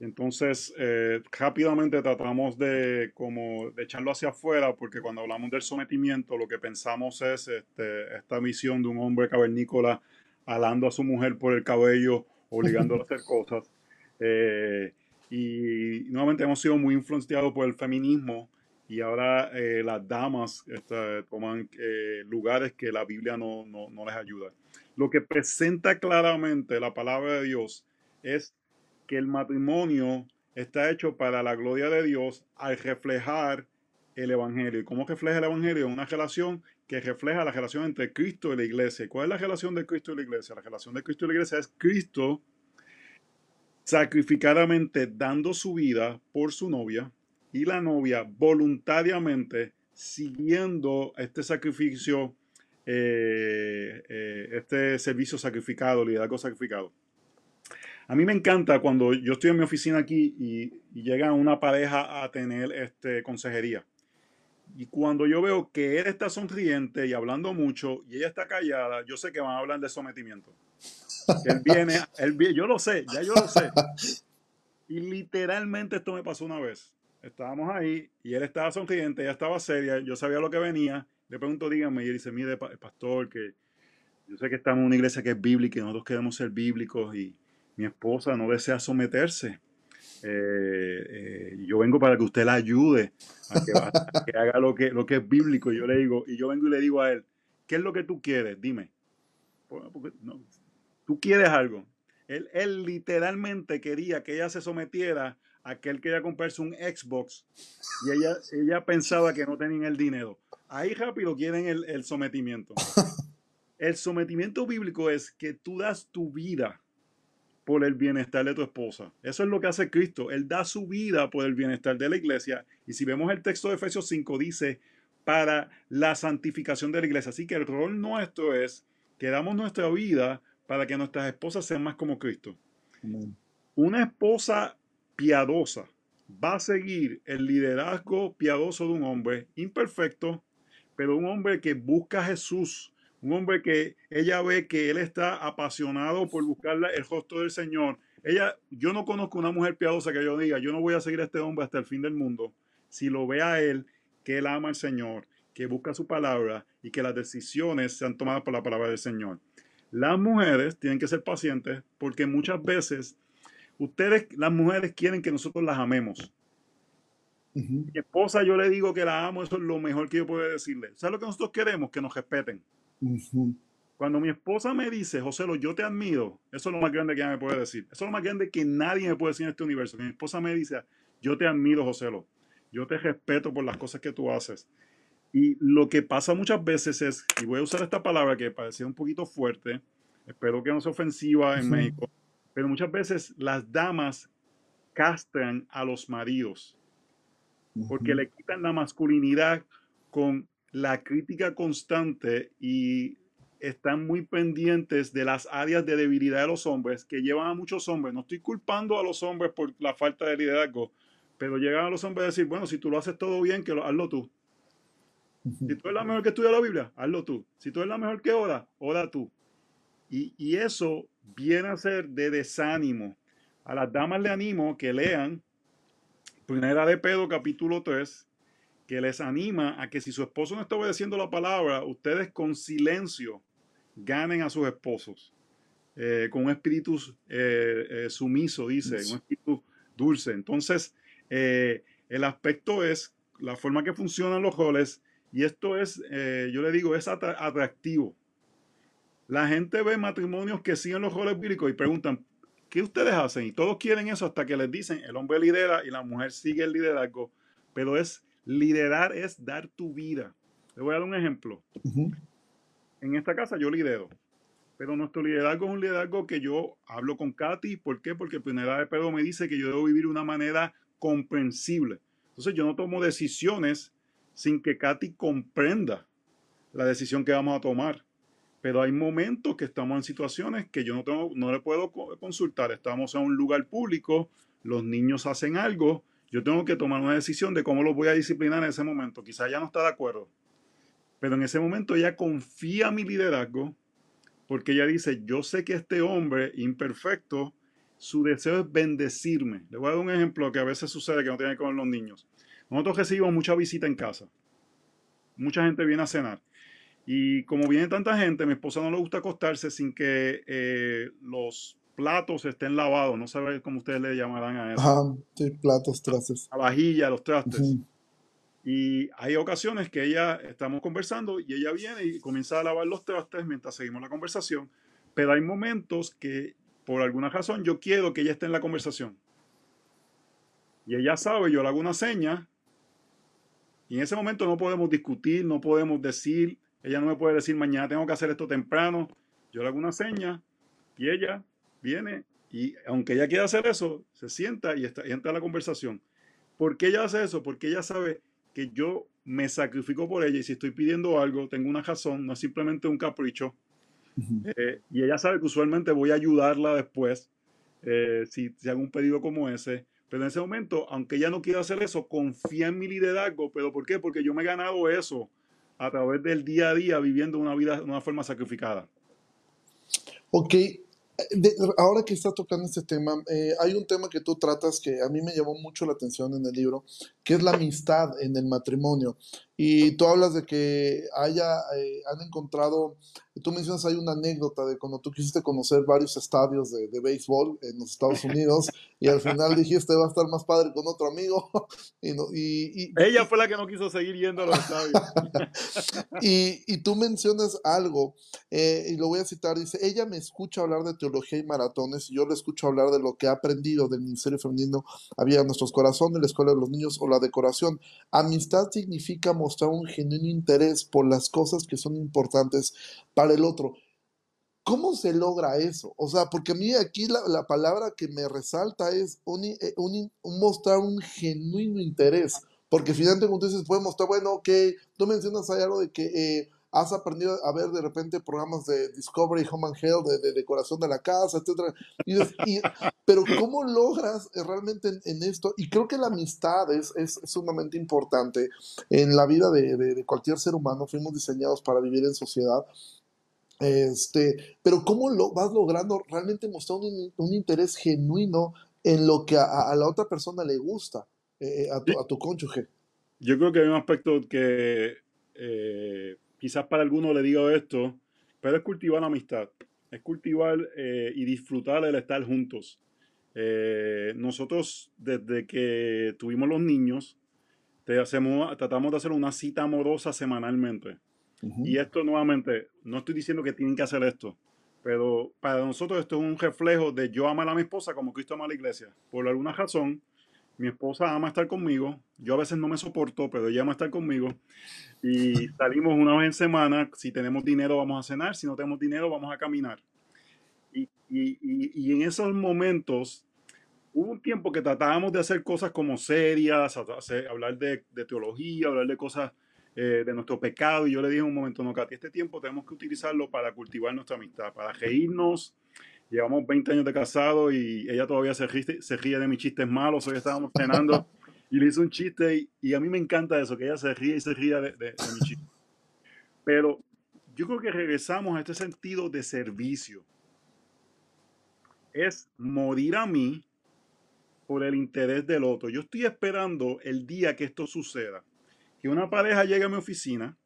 Entonces, eh, rápidamente tratamos de, como, de echarlo hacia afuera, porque cuando hablamos del sometimiento, lo que pensamos es este, esta visión de un hombre cavernícola alando a su mujer por el cabello, obligándola a hacer cosas. Eh, y nuevamente hemos sido muy influenciados por el feminismo y ahora eh, las damas este, toman lugares que la Biblia no, no, no les ayuda. Lo que presenta claramente la palabra de Dios es que el matrimonio está hecho para la gloria de Dios al reflejar el Evangelio. ¿Y cómo refleja el Evangelio? Una relación que refleja la relación entre Cristo y la iglesia. ¿Cuál es la relación de Cristo y la iglesia? La relación de Cristo y la iglesia es Cristo sacrificadamente dando su vida por su novia y la novia voluntariamente siguiendo este sacrificio, eh, eh, este servicio sacrificado, liderazgo sacrificado. A mí me encanta cuando yo estoy en mi oficina aquí y, llega una pareja a tener este, consejería. Y cuando yo veo que él está sonriente y hablando mucho y ella está callada, yo sé que van a hablar de sometimiento. Él viene, él yo lo sé, ya yo lo sé. Y literalmente esto me pasó una vez. Estábamos ahí y él estaba sonriente, ella estaba seria, yo sabía lo que venía. Le pregunto, dígame, y él dice, mire, pastor, que yo sé que estamos en una iglesia que es bíblica y nosotros queremos ser bíblicos y, mi esposa no desea someterse. Eh, eh, yo vengo para que usted la ayude a que, haga lo que, lo que es bíblico. Y yo le digo, y yo vengo y le digo a él, ¿qué es lo que tú quieres? Dime. tú quieres algo. Él, él, literalmente quería que ella se sometiera a que él quería comprarse un Xbox y ella, ella pensaba que no tenían el dinero. Ahí rápido quieren el, el sometimiento. El sometimiento bíblico es que tú das tu vida por el bienestar de tu esposa. Eso es lo que hace Cristo. Él da su vida por el bienestar de la iglesia. Y si vemos el texto de Efesios 5, dice, para la santificación de la iglesia. Así que el rol nuestro es que damos nuestra vida para que nuestras esposas sean más como Cristo. Una esposa piadosa va a seguir el liderazgo piadoso de un hombre imperfecto, pero un hombre que busca a Jesús un hombre que ella ve que él está apasionado por buscar el rostro del Señor. Ella, yo no conozco una mujer piadosa que yo diga, yo no voy a seguir a este hombre hasta el fin del mundo. Si lo ve a él, que él ama al Señor, que busca su palabra y que las decisiones sean tomadas por la palabra del Señor. Las mujeres tienen que ser pacientes porque muchas veces ustedes, las mujeres, quieren que nosotros las amemos. Mi esposa, yo le digo que la amo, eso es lo mejor que yo puedo decirle. ¿Sabes lo que nosotros queremos? Que nos respeten. Cuando mi esposa me dice, José, yo te admiro, eso es lo más grande que ella me puede decir. Eso es lo más grande que nadie me puede decir en este universo. mi esposa me dice, yo te admiro, José, yo te respeto por las cosas que tú haces. Y lo que pasa muchas veces es, y voy a usar esta palabra que parecía un poquito fuerte, espero que no sea ofensiva en México, pero muchas veces las damas castran a los maridos porque le quitan la masculinidad con la crítica constante y están muy pendientes de las áreas de debilidad de los hombres que llevan a muchos hombres. No estoy culpando a los hombres por la falta de liderazgo, pero llegan a los hombres a decir, bueno, si tú lo haces todo bien, que lo, hazlo tú. Si tú eres la mejor que estudia la Biblia, hazlo tú. Si tú eres la mejor que ora, ora tú. Y, y eso viene a ser de desánimo. A las damas le animo que lean Primera de Pedro capítulo 3, que les anima a que si su esposo no está obedeciendo la palabra, ustedes con silencio ganen a sus esposos. Eh, con un espíritu eh, eh, sumiso, dice, un espíritu dulce. Entonces, el aspecto es la forma que funcionan los roles y esto es, yo le digo, es atractivo. La gente ve matrimonios que siguen los roles bíblicos y preguntan, ¿qué ustedes hacen? Y todos quieren eso hasta que les dicen, el hombre lidera y la mujer sigue el liderazgo, pero es liderar es dar tu vida. Le voy a dar un ejemplo. En esta casa yo lidero, pero nuestro liderazgo es un liderazgo que yo hablo con Katy. ¿Por qué? Porque Primera de Pedro me dice que yo debo vivir de una manera comprensible. Entonces yo no tomo decisiones sin que Katy comprenda la decisión que vamos a tomar. Pero hay momentos que estamos en situaciones que yo no, tengo, no le puedo consultar. Estamos en un lugar público, los niños hacen algo, yo tengo que tomar una decisión de cómo los voy a disciplinar en ese momento. Quizá ella no está de acuerdo, pero en ese momento ella confía en mi liderazgo porque ella dice, yo sé que este hombre imperfecto, su deseo es bendecirme. Le voy a dar un ejemplo que a veces sucede que no tiene que ver con los niños. Nosotros recibimos mucha visita en casa. Mucha gente viene a cenar. Y como viene tanta gente, mi esposa no le gusta acostarse sin que eh, los platos estén lavados. No sabe cómo ustedes le llamarán a eso. Ah, sí, platos, trastes. La vajilla, los trastes. Y hay ocasiones que ella, estamos conversando y ella viene y comienza a lavar los trastes mientras seguimos la conversación. Pero hay momentos que, por alguna razón, yo quiero que ella esté en la conversación. Y ella sabe, yo le hago una seña. Y en ese momento no podemos discutir, no podemos decir, ella no me puede decir mañana tengo que hacer esto temprano. Yo le hago una seña y ella viene y aunque ella quiera hacer eso, se sienta y, está, entra a la conversación. ¿Por qué ella hace eso? Porque ella sabe que yo me sacrifico por ella y si estoy pidiendo algo, tengo una razón, no es simplemente un capricho. Eh, y ella sabe que usualmente voy a ayudarla después eh, si, si hago un pedido como ese. Pero en ese momento, aunque ella no quiera hacer eso, confía en mi liderazgo. ¿Pero por qué? Porque yo me he ganado eso a través del día a día viviendo una vida de una forma sacrificada. Ok, ahora que está tocando este tema, eh, hay un tema que tú tratas que a mí me llamó mucho la atención en el libro, que es la amistad en el matrimonio. Y tú hablas de que haya, eh, han encontrado, tú mencionas, hay una anécdota de cuando tú quisiste conocer varios estadios de, de béisbol en los Estados Unidos y al final dijiste va a estar más padre con otro amigo. y, y, Ella fue la que no quiso seguir yendo a los estadios. y, y, tú mencionas algo, eh, y lo voy a citar, dice, ella me escucha hablar de teología y maratones y yo le escucho hablar de lo que ha aprendido del Ministerio Femenino, había nuestros corazones, la Escuela de los Niños o la decoración. Amistad significa mostrar un genuino interés por las cosas que son importantes para el otro. ¿Cómo se logra eso? O sea, porque a mí aquí la, palabra que me resalta es un, eh, mostrar un genuino interés. Porque finalmente, como tú dices, puede mostrar, bueno, ok, tú mencionas ahí algo de que eh, has aprendido a ver de repente programas de Discovery Home and Health, de, decoración de la casa, etcétera. pero ¿cómo logras eh, realmente en, esto? Y creo que la amistad es, es sumamente importante en la vida de, de, cualquier ser humano. Fuimos diseñados para vivir en sociedad. Este, pero ¿cómo lo vas logrando realmente mostrar un, un interés genuino en lo que a, la otra persona le gusta, eh, a, tu, a, tu, cónyuge? Yo creo que hay un aspecto que eh, quizás para algunos le digo esto, pero es cultivar la amistad, es cultivar eh, y disfrutar el estar juntos. Eh, nosotros, desde que tuvimos los niños, te hacemos, tratamos de hacer una cita amorosa semanalmente. Y esto nuevamente, no estoy diciendo que tienen que hacer esto, pero para nosotros esto es un reflejo de yo amar a mi esposa como Cristo ama a la iglesia. Por alguna razón, mi esposa ama estar conmigo, yo a veces no me soporto, pero ella ama estar conmigo. Y salimos una vez en semana, si tenemos dinero vamos a cenar, si no tenemos dinero vamos a caminar. Y, y, y, en esos momentos hubo un tiempo que tratábamos de hacer cosas como serias, hablar de, de teología, hablar de cosas eh, de nuestro pecado. Y yo le dije un momento, no, Katy, este tiempo tenemos que utilizarlo para cultivar nuestra amistad, para reírnos. Llevamos 20 años de casado y ella todavía se ríe, se ríe de mis chistes malos. Hoy estábamos cenando y le hice un chiste y, a mí me encanta eso, que ella se ríe y se ríe de, de, de mi chiste. Pero yo creo que regresamos a este sentido de servicio. Es morir a mí por el interés del otro. Yo estoy esperando el día que esto suceda que una pareja llegue a mi oficina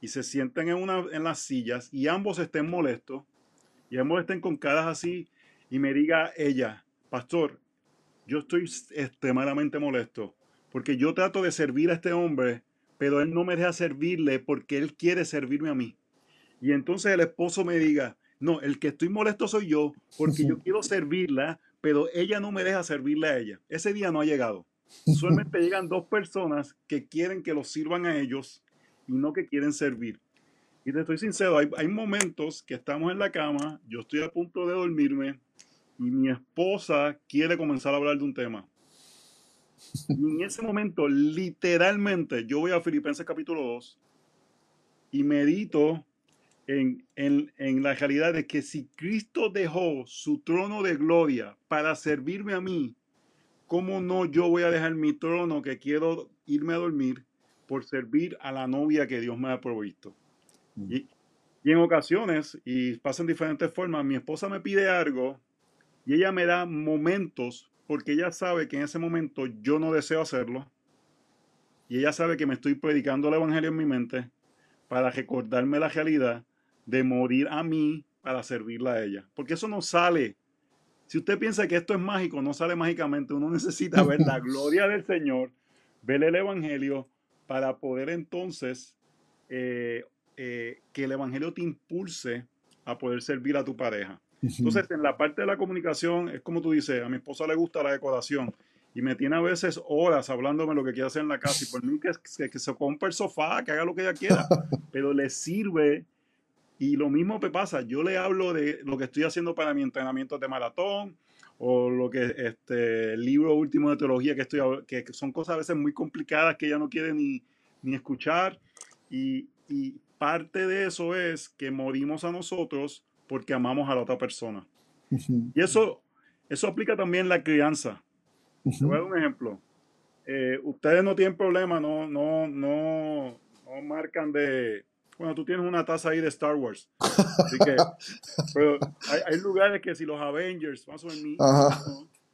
y se sienten en, una, en las sillas y ambos estén molestos y ambos estén con caras así y me diga ella, pastor, yo estoy extremadamente molesto porque yo trato de servir a este hombre, pero él no me deja servirle porque él quiere servirme a mí. Y entonces el esposo me diga, no, el que estoy molesto soy yo porque yo quiero servirla, pero ella no me deja servirle a ella. Ese día no ha llegado. Usualmente llegan dos personas que quieren que los sirvan a ellos y no que quieren servir. Y te estoy sincero, hay, momentos que estamos en la cama, yo estoy a punto de dormirme y mi esposa quiere comenzar a hablar de un tema. Y en ese momento, literalmente, yo voy a Filipenses capítulo 2 y medito en, en, en, la realidad de que si Cristo dejó su trono de gloria para servirme a mí, ¿cómo no yo voy a dejar mi trono que quiero irme a dormir por servir a la novia que Dios me ha provisto? Mm. Y, y en ocasiones, y pasa en diferentes formas, mi esposa me pide algo y ella me da momentos porque ella sabe que en ese momento yo no deseo hacerlo. Y ella sabe que me estoy predicando el Evangelio en mi mente para recordarme la realidad de morir a mí para servirla a ella. Porque eso no sale si usted piensa que esto es mágico, no sale mágicamente. Uno necesita ver la gloria del Señor, ver el Evangelio para poder entonces eh, eh, que el Evangelio te impulse a poder servir a tu pareja. Entonces, en la parte de la comunicación, es como tú dices, a mi esposa le gusta la decoración y me tiene a veces horas hablándome lo que quiere hacer en la casa y por mí que, que, que se compre el sofá, que haga lo que ella quiera, pero le sirve y lo mismo me pasa, yo le hablo de lo que estoy haciendo para mi entrenamiento de maratón o lo que este el libro último de teología que estoy que son cosas a veces muy complicadas que ella no quiere ni, ni escuchar y, y, parte de eso es que morimos a nosotros porque amamos a la otra persona. Y eso eso aplica también la crianza. voy a dar un ejemplo. Eh, ustedes no tienen problema, no, no, no, no marcan de bueno, tú tienes una taza ahí de Star Wars. Así que, pero hay, lugares que si los Avengers, más o menos,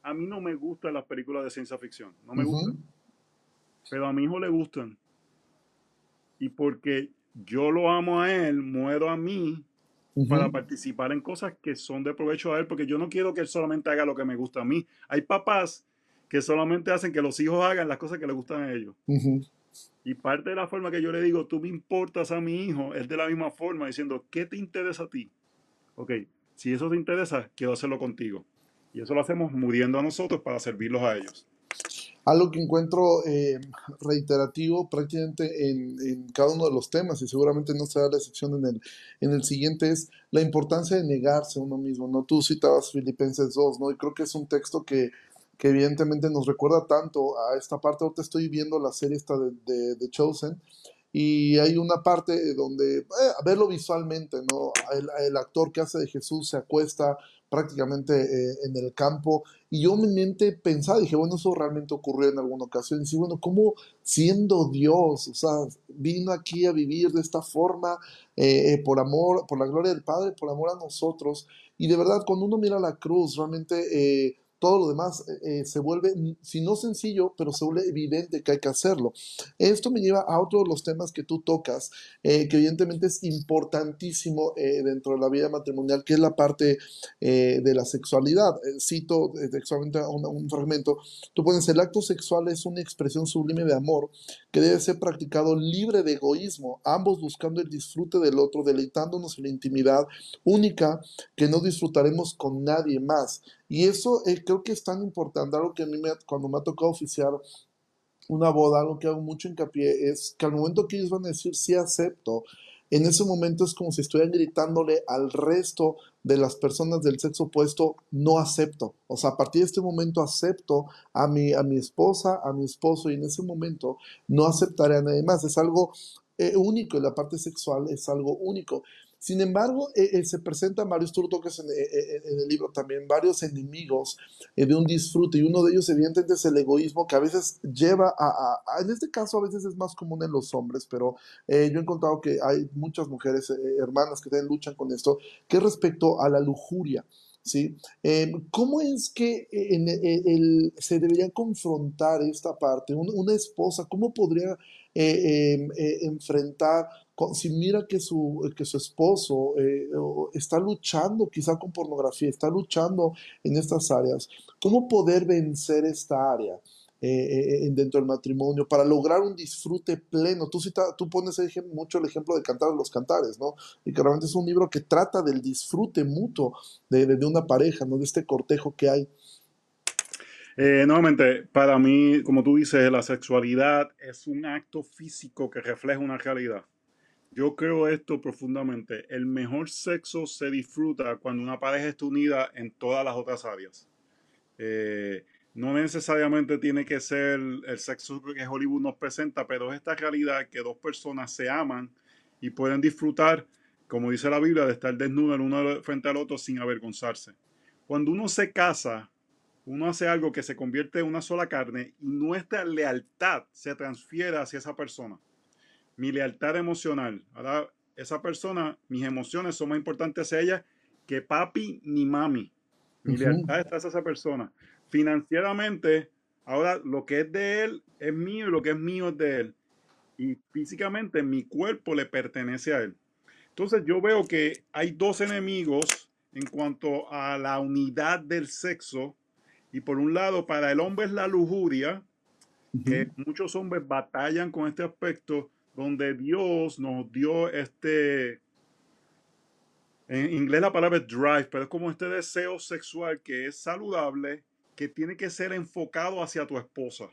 a mí no me gustan las películas de ciencia ficción. No me gustan. Pero a mi hijo le gustan. Y porque yo lo amo a él, muero a mí para participar en cosas que son de provecho a él, porque yo no quiero que él solamente haga lo que me gusta a mí. Hay papás que solamente hacen que los hijos hagan las cosas que le gustan a ellos. Y parte de la forma que yo le digo, tú me importas a mi hijo, es de la misma forma, diciendo, ¿qué te interesa a ti? Ok, si eso te interesa, quiero hacerlo contigo. Y eso lo hacemos muriendo a nosotros para servirlos a ellos. Algo que encuentro eh, reiterativo prácticamente en, cada uno de los temas, y seguramente no será la excepción en el, en el siguiente, es la importancia de negarse uno mismo. ¿no? Tú citabas Filipenses 2, ¿no? y creo que es un texto que que evidentemente nos recuerda tanto a esta parte. Ahorita estoy viendo la serie esta de, de, Chosen y hay una parte donde, eh, verlo visualmente, ¿no? El, actor que hace de Jesús se acuesta prácticamente eh, en el campo y yo mi mente pensaba, dije, bueno, eso realmente ocurrió en alguna ocasión. Y sí, bueno, ¿cómo siendo Dios, o sea, vino aquí a vivir de esta forma eh, por amor, por la gloria del Padre, por amor a nosotros? Y de verdad, cuando uno mira la cruz, realmente todo lo demás eh, eh, se vuelve, si no sencillo, pero se vuelve evidente que hay que hacerlo. Esto me lleva a otro de los temas que tú tocas, eh, que evidentemente es importantísimo dentro de la vida matrimonial, que es la parte de la sexualidad. cito textualmente un, un, fragmento. Tú pones, el acto sexual es una expresión sublime de amor que debe ser practicado libre de egoísmo, ambos buscando el disfrute del otro, deleitándonos en la intimidad única que no disfrutaremos con nadie más Y eso eh, creo que es tan importante, algo que a mí me, cuando me ha tocado oficiar una boda, algo que hago mucho hincapié es que al momento que ellos van a decir sí acepto, en ese momento es como si estuvieran gritándole al resto de las personas del sexo opuesto, no acepto. O sea, a partir de este momento acepto a mi, a mi esposa, a mi esposo, y en ese momento no aceptaré a nadie más. Es algo eh, único, y la parte sexual es algo único. Sin embargo, eh, eh, se presentan varios, tú lo eh, en, el libro también, varios enemigos de un disfrute y uno de ellos evidentemente es el egoísmo que a veces lleva a, en este caso a veces es más común en los hombres, pero yo he encontrado que hay muchas mujeres, hermanas que también luchan con esto, que respecto a la lujuria. ¿sí? Em, ¿Cómo es que se debería confrontar esta parte? una esposa, ¿cómo podría em, enfrentar si mira que su, que su esposo eh, está luchando quizá con pornografía, está luchando en estas áreas, ¿cómo poder vencer esta área? Eh, eh, dentro del matrimonio para lograr un disfrute pleno. Tú, cita, tú pones mucho el ejemplo de Cantar los Cantares, ¿no? Y que realmente es un libro que trata del disfrute mutuo de, de, una pareja, ¿no? De este cortejo que hay. nuevamente, para mí, como tú dices, la sexualidad es un acto físico que refleja una realidad. Yo creo esto profundamente. El mejor sexo se disfruta cuando una pareja está unida en todas las otras áreas. Eh, no necesariamente tiene que ser el sexo que Hollywood nos presenta, pero es esta realidad que dos personas se aman y pueden disfrutar, como dice la Biblia, de estar desnudos el uno frente al otro sin avergonzarse. Cuando uno se casa, uno hace algo que se convierte en una sola carne y nuestra lealtad se transfiere hacia esa persona mi lealtad emocional. Ahora, esa persona, mis emociones son más importantes hacia ella que papi ni mami. Mi lealtad está hacia esa persona. Financieramente, ahora lo que es de él es mío y lo que es mío es de él. Y físicamente mi cuerpo le pertenece a él. Entonces yo veo que hay dos enemigos en cuanto a la unidad del sexo. Y por un lado, para el hombre es la lujuria, que muchos hombres batallan con este aspecto donde Dios nos dio este, en inglés la palabra es drive, pero es como este deseo sexual que es saludable, que tiene que ser enfocado hacia tu esposa.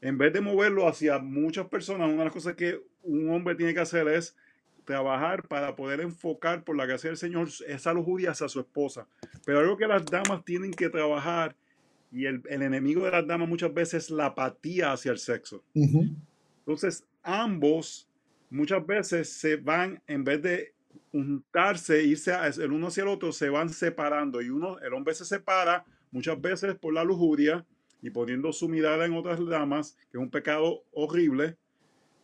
En vez de moverlo hacia muchas personas, una de las cosas que un hombre tiene que hacer es trabajar para poder enfocar por la gracia del Señor esa lujuria hacia su esposa. Pero algo que las damas tienen que trabajar y el, enemigo de las damas muchas veces es la apatía hacia el sexo. Entonces, ambos muchas veces se van, en vez de juntarse, irse el uno hacia el otro, se van separando. Y uno, el hombre se separa muchas veces por la lujuria y poniendo su mirada en otras damas, que es un pecado horrible,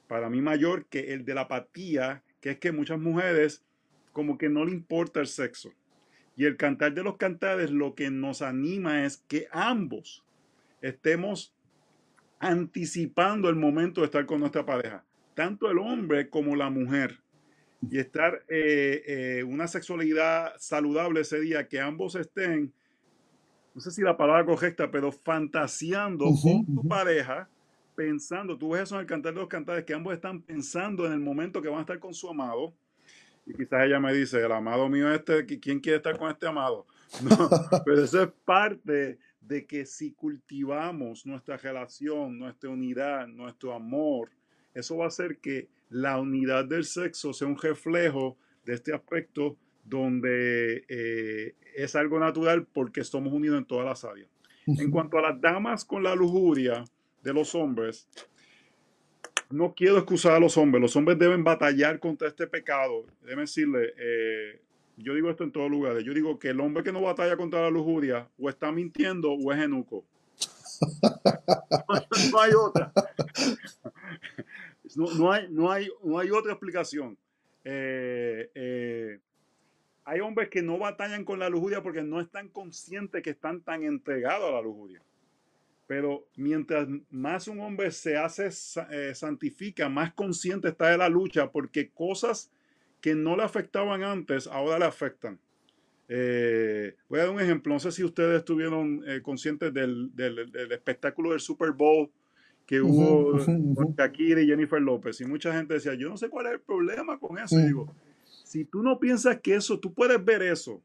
para mí mayor que el de la apatía, que es que muchas mujeres como que no le importa el sexo. Y el cantar de los cantares lo que nos anima es que ambos estemos anticipando el momento de estar con nuestra pareja, tanto el hombre como la mujer, y estar eh, eh, una sexualidad saludable ese día, que ambos estén, no sé si la palabra correcta, pero fantaseando con tu pareja, pensando, tú ves eso en el cantar de los cantares, que ambos están pensando en el momento que van a estar con su amado, y quizás ella me dice, el amado mío este, ¿quién quiere estar con este amado? No, pero eso es parte de que si cultivamos nuestra relación, nuestra unidad, nuestro amor, eso va a hacer que la unidad del sexo sea un reflejo de este aspecto donde eh, es algo natural porque estamos unidos en todas las áreas. En cuanto a las damas con la lujuria de los hombres, no quiero excusar a los hombres, los hombres deben batallar contra este pecado. Deben decirle, eh, yo digo esto en todos lugares, yo digo que el hombre que no batalla contra la lujuria o está mintiendo o es enuco. no, hay otra. No, hay, no, hay, no hay otra explicación. Eh, eh, hay hombres que no batallan con la lujuria porque no están conscientes que están tan entregados a la lujuria. Pero mientras más un hombre se hace, eh, santifica, más consciente está de la lucha porque cosas que no le afectaban antes, ahora le afectan. Eh, voy a dar un ejemplo. No sé si ustedes estuvieron eh, conscientes del, espectáculo del Super Bowl que hubo con Shakira y Jennifer López. Y mucha gente decía, yo no sé cuál es el problema con eso. digo, si tú no piensas que eso, tú puedes ver eso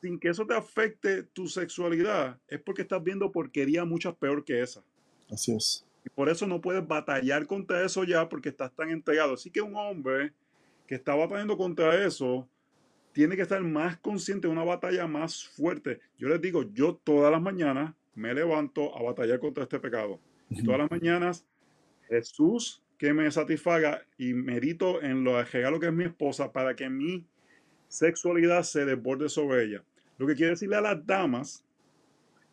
sin que eso te afecte tu sexualidad, es porque estás viendo porquería mucho peor que esa. Así es. Y por eso no puedes batallar contra eso ya porque estás tan entregado. Así que un hombre que está batallando contra eso tiene que estar más consciente de una batalla más fuerte. Yo les digo, yo todas las mañanas me levanto a batallar contra este pecado. Y todas las mañanas, Jesús que me satisfaga y medito en lo regalo que es mi esposa para que mi sexualidad se desborde sobre ella. Lo que quiere decirle a las damas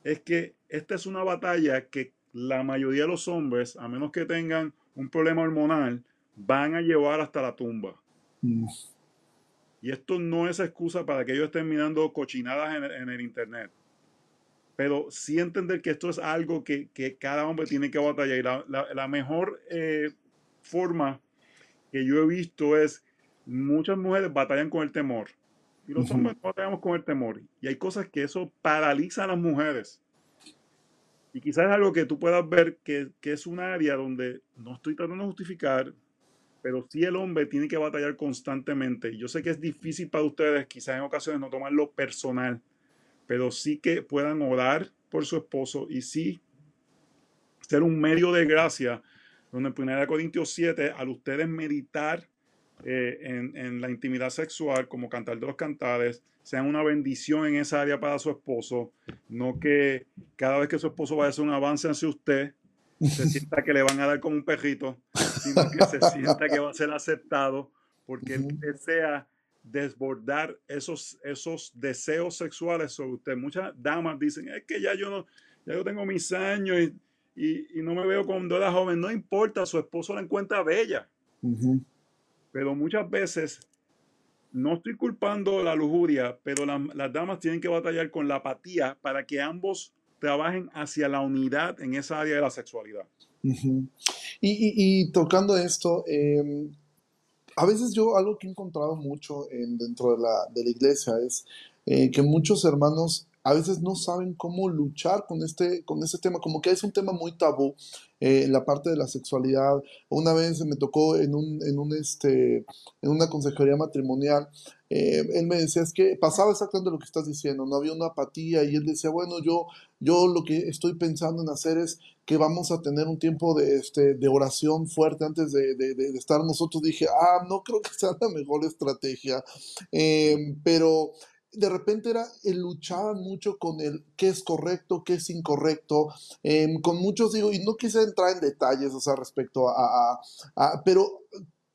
es que esta es una batalla que la mayoría de los hombres, a menos que tengan un problema hormonal, van a llevar hasta la tumba. Y esto no es excusa para que ellos estén mirando cochinadas en el, internet. Pero sí entender que esto es algo que, cada hombre tiene que batallar. Y la, mejor eh, forma que yo he visto es muchas mujeres batallan con el temor. Y los hombres batallamos con el temor. Y hay cosas que eso paraliza a las mujeres. Y quizás es algo que tú puedas ver que, es un área donde no estoy tratando de justificar, pero sí el hombre tiene que batallar constantemente. Yo sé que es difícil para ustedes, quizás en ocasiones no tomarlo personal, pero sí que puedan orar por su esposo y sí ser un medio de gracia, donde en 1 Corintios 7, al ustedes meditar eh, en, la intimidad sexual, como cantar de los cantares, sean una bendición en esa área para su esposo, no que cada vez que su esposo vaya a hacer un avance hacia usted, se sienta que le van a dar como un perrito, sino que se sienta que va a ser aceptado, porque él desea desbordar esos, esos deseos sexuales sobre usted. Muchas damas dicen, es que ya yo no, ya yo tengo mis años y, y, no me veo cuando era joven. No importa, su esposo la encuentra bella. Pero muchas veces, no estoy culpando la lujuria, pero las damas tienen que batallar con la apatía para que ambos trabajen hacia la unidad en esa área de la sexualidad. y, tocando esto, em, a veces yo algo que he encontrado mucho en, dentro de la, de la iglesia es eh, que muchos hermanos a veces no saben cómo luchar con este, con este tema, como que es un tema muy tabú, eh, la parte de la sexualidad. Una vez me tocó en, un, en, un, este, en una consejería matrimonial, eh, él me decía, es que pasaba exactamente lo que estás diciendo, no había una apatía y él decía, bueno, yo, yo lo que estoy pensando en hacer es que vamos a tener un tiempo de, este, de oración fuerte antes de, de, estar nosotros. Dije, ah, no creo que sea la mejor estrategia, eh, pero de repente era, luchaban mucho con el qué es correcto, qué es incorrecto, em, con muchos digo, y no quise entrar en detalles, o sea, respecto a, pero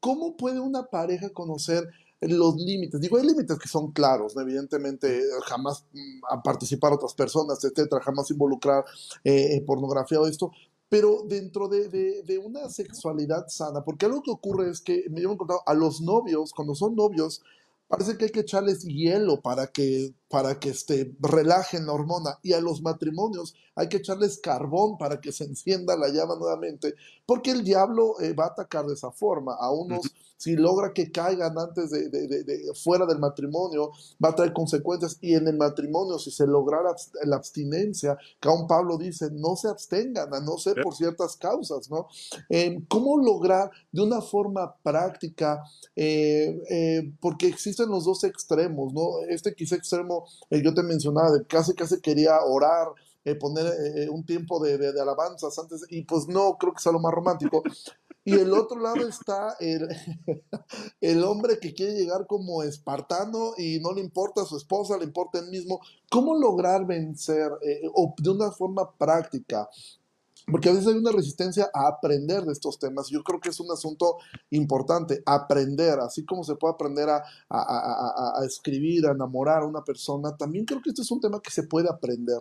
¿cómo puede una pareja conocer los límites? Digo, hay límites que son claros, evidentemente, jamás mm, a participar otras personas, etcétera, jamás involucrar eh, eh, pornografía o esto, pero dentro de, de, una sexualidad sana, porque algo que ocurre es que me llevo contado a los novios, cuando son novios, parece que hay que echarles hielo para que, para que este, relajen la hormona. Y a los matrimonios hay que echarles carbón para que se encienda la llama nuevamente, porque el diablo eh, va a atacar de esa forma. A unos si logra que caigan antes de, fuera del matrimonio, va a traer consecuencias. Y en el matrimonio, si se lograra la abstinencia, que aún Pablo dice, no se abstengan, a no ser por ciertas causas, ¿no? Em, ¿Cómo lograr de una forma práctica? Eh, eh, porque existen los dos extremos, ¿no? Este quizá extremo, eh, yo te mencionaba, de casi casi quería orar, poner un tiempo de, de, alabanzas antes, y pues no, creo que sea lo más romántico. Y el otro lado está el, el hombre que quiere llegar como espartano y no le importa a su esposa, le importa él mismo. ¿Cómo lograr vencer eh, o de una forma práctica? Porque a veces hay una resistencia a aprender de estos temas. Yo creo que es un asunto importante, aprender, así como se puede aprender a, a, a, escribir, a enamorar a una persona, también creo que este es un tema que se puede aprender.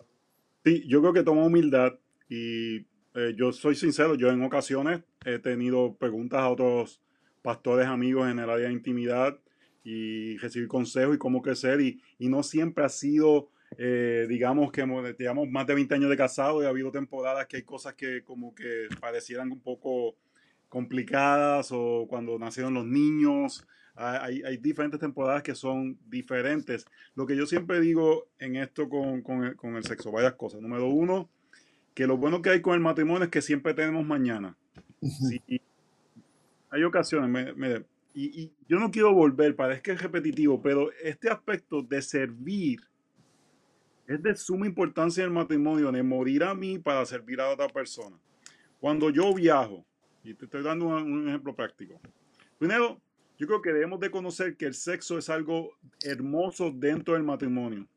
Sí, yo creo que toma humildad y eh, yo soy sincero, yo en ocasiones he tenido preguntas a otros pastores amigos en el área de intimidad y recibir consejos y cómo crecer y, y no siempre ha sido, eh, digamos que digamos, más de 20 años de casado y ha habido temporadas que hay cosas que como que parecieran un poco complicadas o cuando nacieron los niños. Hay, hay, diferentes temporadas que son diferentes. Lo que yo siempre digo en esto con, con, el, con el sexo, varias cosas. Número uno, que lo bueno que hay con el matrimonio es que siempre tenemos mañana. hay ocasiones, y, yo no quiero volver, parece que es repetitivo, pero este aspecto de servir Es de suma importancia el matrimonio de morir a mí para servir a otra persona. Cuando yo viajo, y te estoy dando un, ejemplo práctico. Primero, yo creo que debemos de conocer que el sexo es algo hermoso dentro del matrimonio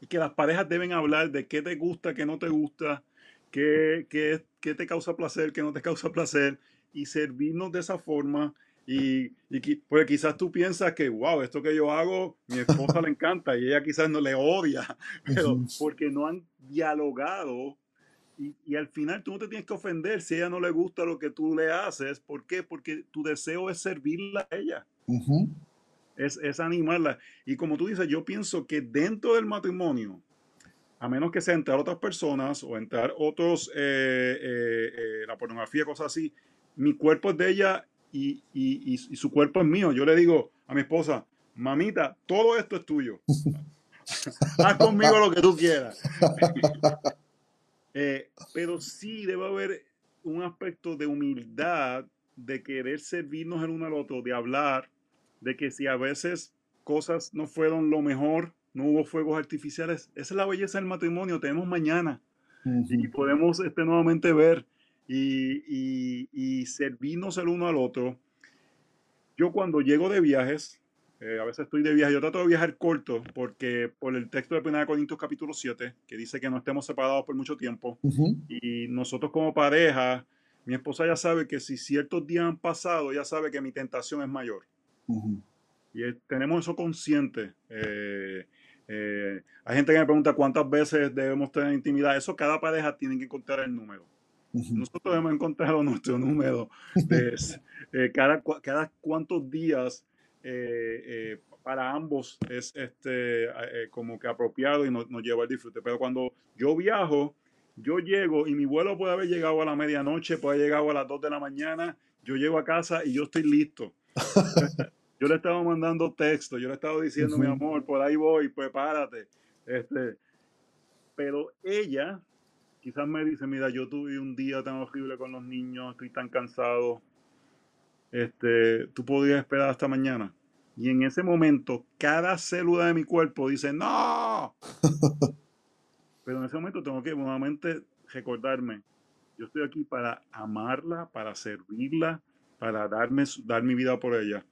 y que las parejas deben hablar de qué te gusta, qué no te gusta, qué, qué, qué te causa placer, qué no te causa placer y servirnos de esa forma. Y, y porque quizás tú piensas que, wow, esto que yo hago, mi esposa le encanta y ella quizás no le odia, pero porque no han dialogado y, al final tú no te tienes que ofender si a ella no le gusta lo que tú le haces. ¿Por qué? Porque tu deseo es servirla a ella. es, es, animarla. Y como tú dices, yo pienso que dentro del matrimonio, a menos que sea entrar otras personas o entrar otros, eh, eh, eh, la pornografía, cosas así, mi cuerpo es de ella y, y, y, su cuerpo es mío. Yo le digo a mi esposa, mamita, todo esto es tuyo. Haz conmigo lo que tú quieras. Eh, pero sí debe haber un aspecto de humildad, de querer servirnos el uno al otro, de hablar, de que si a veces cosas no fueron lo mejor, no hubo fuegos artificiales, esa es la belleza del matrimonio, tenemos mañana y podemos este, nuevamente ver y, y, y servirnos el uno al otro. Yo cuando llego de viajes, eh, a veces estoy de viaje, yo trato de viajar corto porque por el texto de 1 Corintios capítulo 7, que dice que no estemos separados por mucho tiempo, y nosotros como pareja, mi esposa ya sabe que si ciertos días han pasado, ya sabe que mi tentación es mayor. Y tenemos eso consciente. Eh, eh, hay gente que me pregunta cuántas veces debemos tener intimidad. Eso cada pareja tiene que encontrar el número. Nosotros hemos encontrado nuestro número de cada, cada cuántos días eh, eh, para ambos es este, eh, como que apropiado y nos, lleva al disfrute. Pero cuando yo viajo, yo llego y mi vuelo puede haber llegado a la medianoche, puede haber llegado a las 2 de la mañana, yo llego a casa y yo estoy listo. yo le estaba mandando texto, yo le estaba diciendo, mi amor, por ahí voy, prepárate. Este, pero ella quizás me dice, mira, yo tuve un día tan horrible con los niños, estoy tan cansado, este, tú podrías esperar hasta mañana. Y en ese momento, cada célula de mi cuerpo dice, no. Pero en ese momento tengo que nuevamente recordarme, yo estoy aquí para amarla, para servirla, para darme, dar mi vida por ella.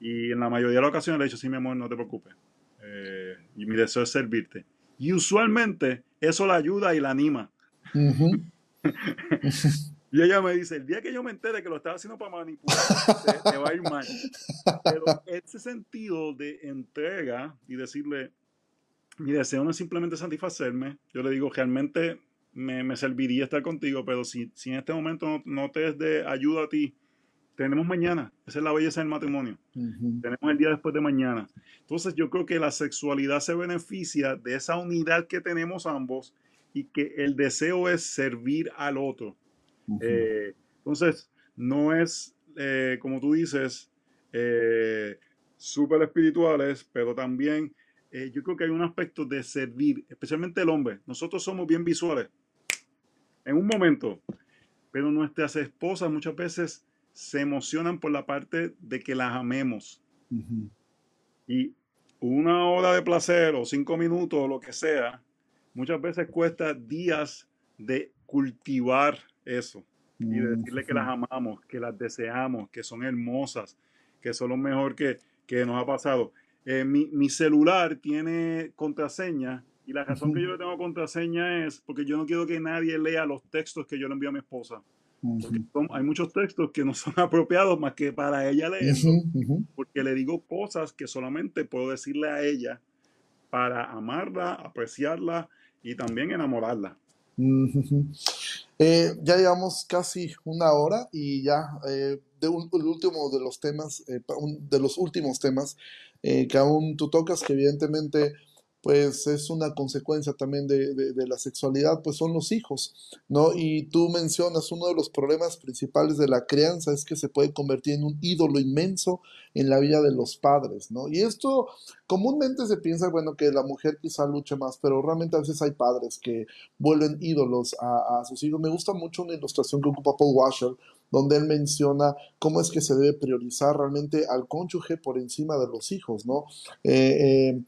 Y en la mayoría de las ocasiones le he dicho, sí, mi amor, no te preocupes. Eh, y mi deseo es servirte. Y usualmente eso la ayuda y la anima. Y ella me dice, el día que yo me entere que lo estaba haciendo para manipular, te, va a ir mal. Pero ese sentido de entrega y decirle, mi deseo no es simplemente satisfacerme, yo le digo, realmente me, me serviría estar contigo, pero si, si en este momento no, te es de ayuda a ti, tenemos mañana. Esa es la belleza del matrimonio. Tenemos el día después de mañana. Entonces yo creo que la sexualidad se beneficia de esa unidad que tenemos ambos y que el deseo es servir al otro. Eh, entonces, no es, eh, como tú dices, eh, súper espirituales, pero también yo creo que hay un aspecto de servir, especialmente el hombre. Nosotros somos bien visuales en un momento, pero nuestras esposas muchas veces se emocionan por la parte de que las amemos. Y una hora de placer o cinco minutos o lo que sea, muchas veces cuesta días de cultivar eso y decirle que las amamos, que las deseamos, que son hermosas, que son lo mejor que, que nos ha pasado. Eh, mi, mi, celular tiene contraseña y la razón que yo le tengo contraseña es porque yo no quiero que nadie lea los textos que yo le envío a mi esposa. Hay muchos textos que no son apropiados más que para ella leerlos, porque le digo cosas que solamente puedo decirle a ella para amarla, apreciarla y también enamorarla. Eh, ya llevamos casi una hora y ya eh, de un, el último de los temas, eh, de los últimos temas que aún tú tocas, que evidentemente pues es una consecuencia también de, de, la sexualidad, pues son los hijos, ¿no? Y tú mencionas uno de los problemas principales de la crianza es que se puede convertir en un ídolo inmenso en la vida de los padres, ¿no? Y esto comúnmente se piensa, bueno, que la mujer quizá luche más, pero realmente a veces hay padres que vuelven ídolos a, a sus hijos. Me gusta mucho una ilustración que ocupa Paul Washer, donde él menciona cómo es que se debe priorizar realmente al cónyuge por encima de los hijos, ¿no? Eh, eh,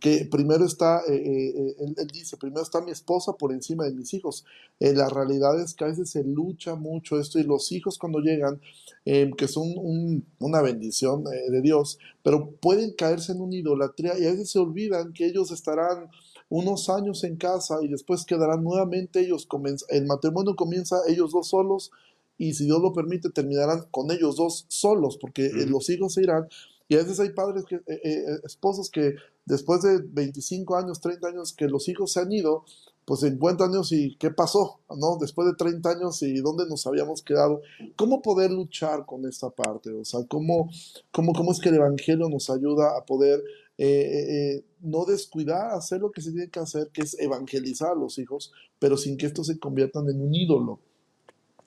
que primero está, eh, él, dice, primero está mi esposa por encima de mis hijos. la realidad es que a veces se lucha mucho esto y los hijos cuando llegan, que son una bendición de Dios, pero pueden caerse en una idolatría y a veces se olvidan que ellos estarán unos años en casa y después quedarán nuevamente ellos, el matrimonio comienza ellos dos solos y si Dios lo permite terminarán con ellos dos solos porque eh, los hijos se irán y a veces hay padres, que, eh, eh, esposos que después de 25 años, 30 años que los hijos se han ido, pues 50 años y qué pasó, ¿no? Después de 30 años y dónde nos habíamos quedado. ¿Cómo poder luchar con esta parte? O sea, ¿cómo, cómo, cómo es que el Evangelio nos ayuda a poder no descuidar, hacer lo que se tiene que hacer, que es evangelizar a los hijos, pero sin que estos se conviertan en un ídolo?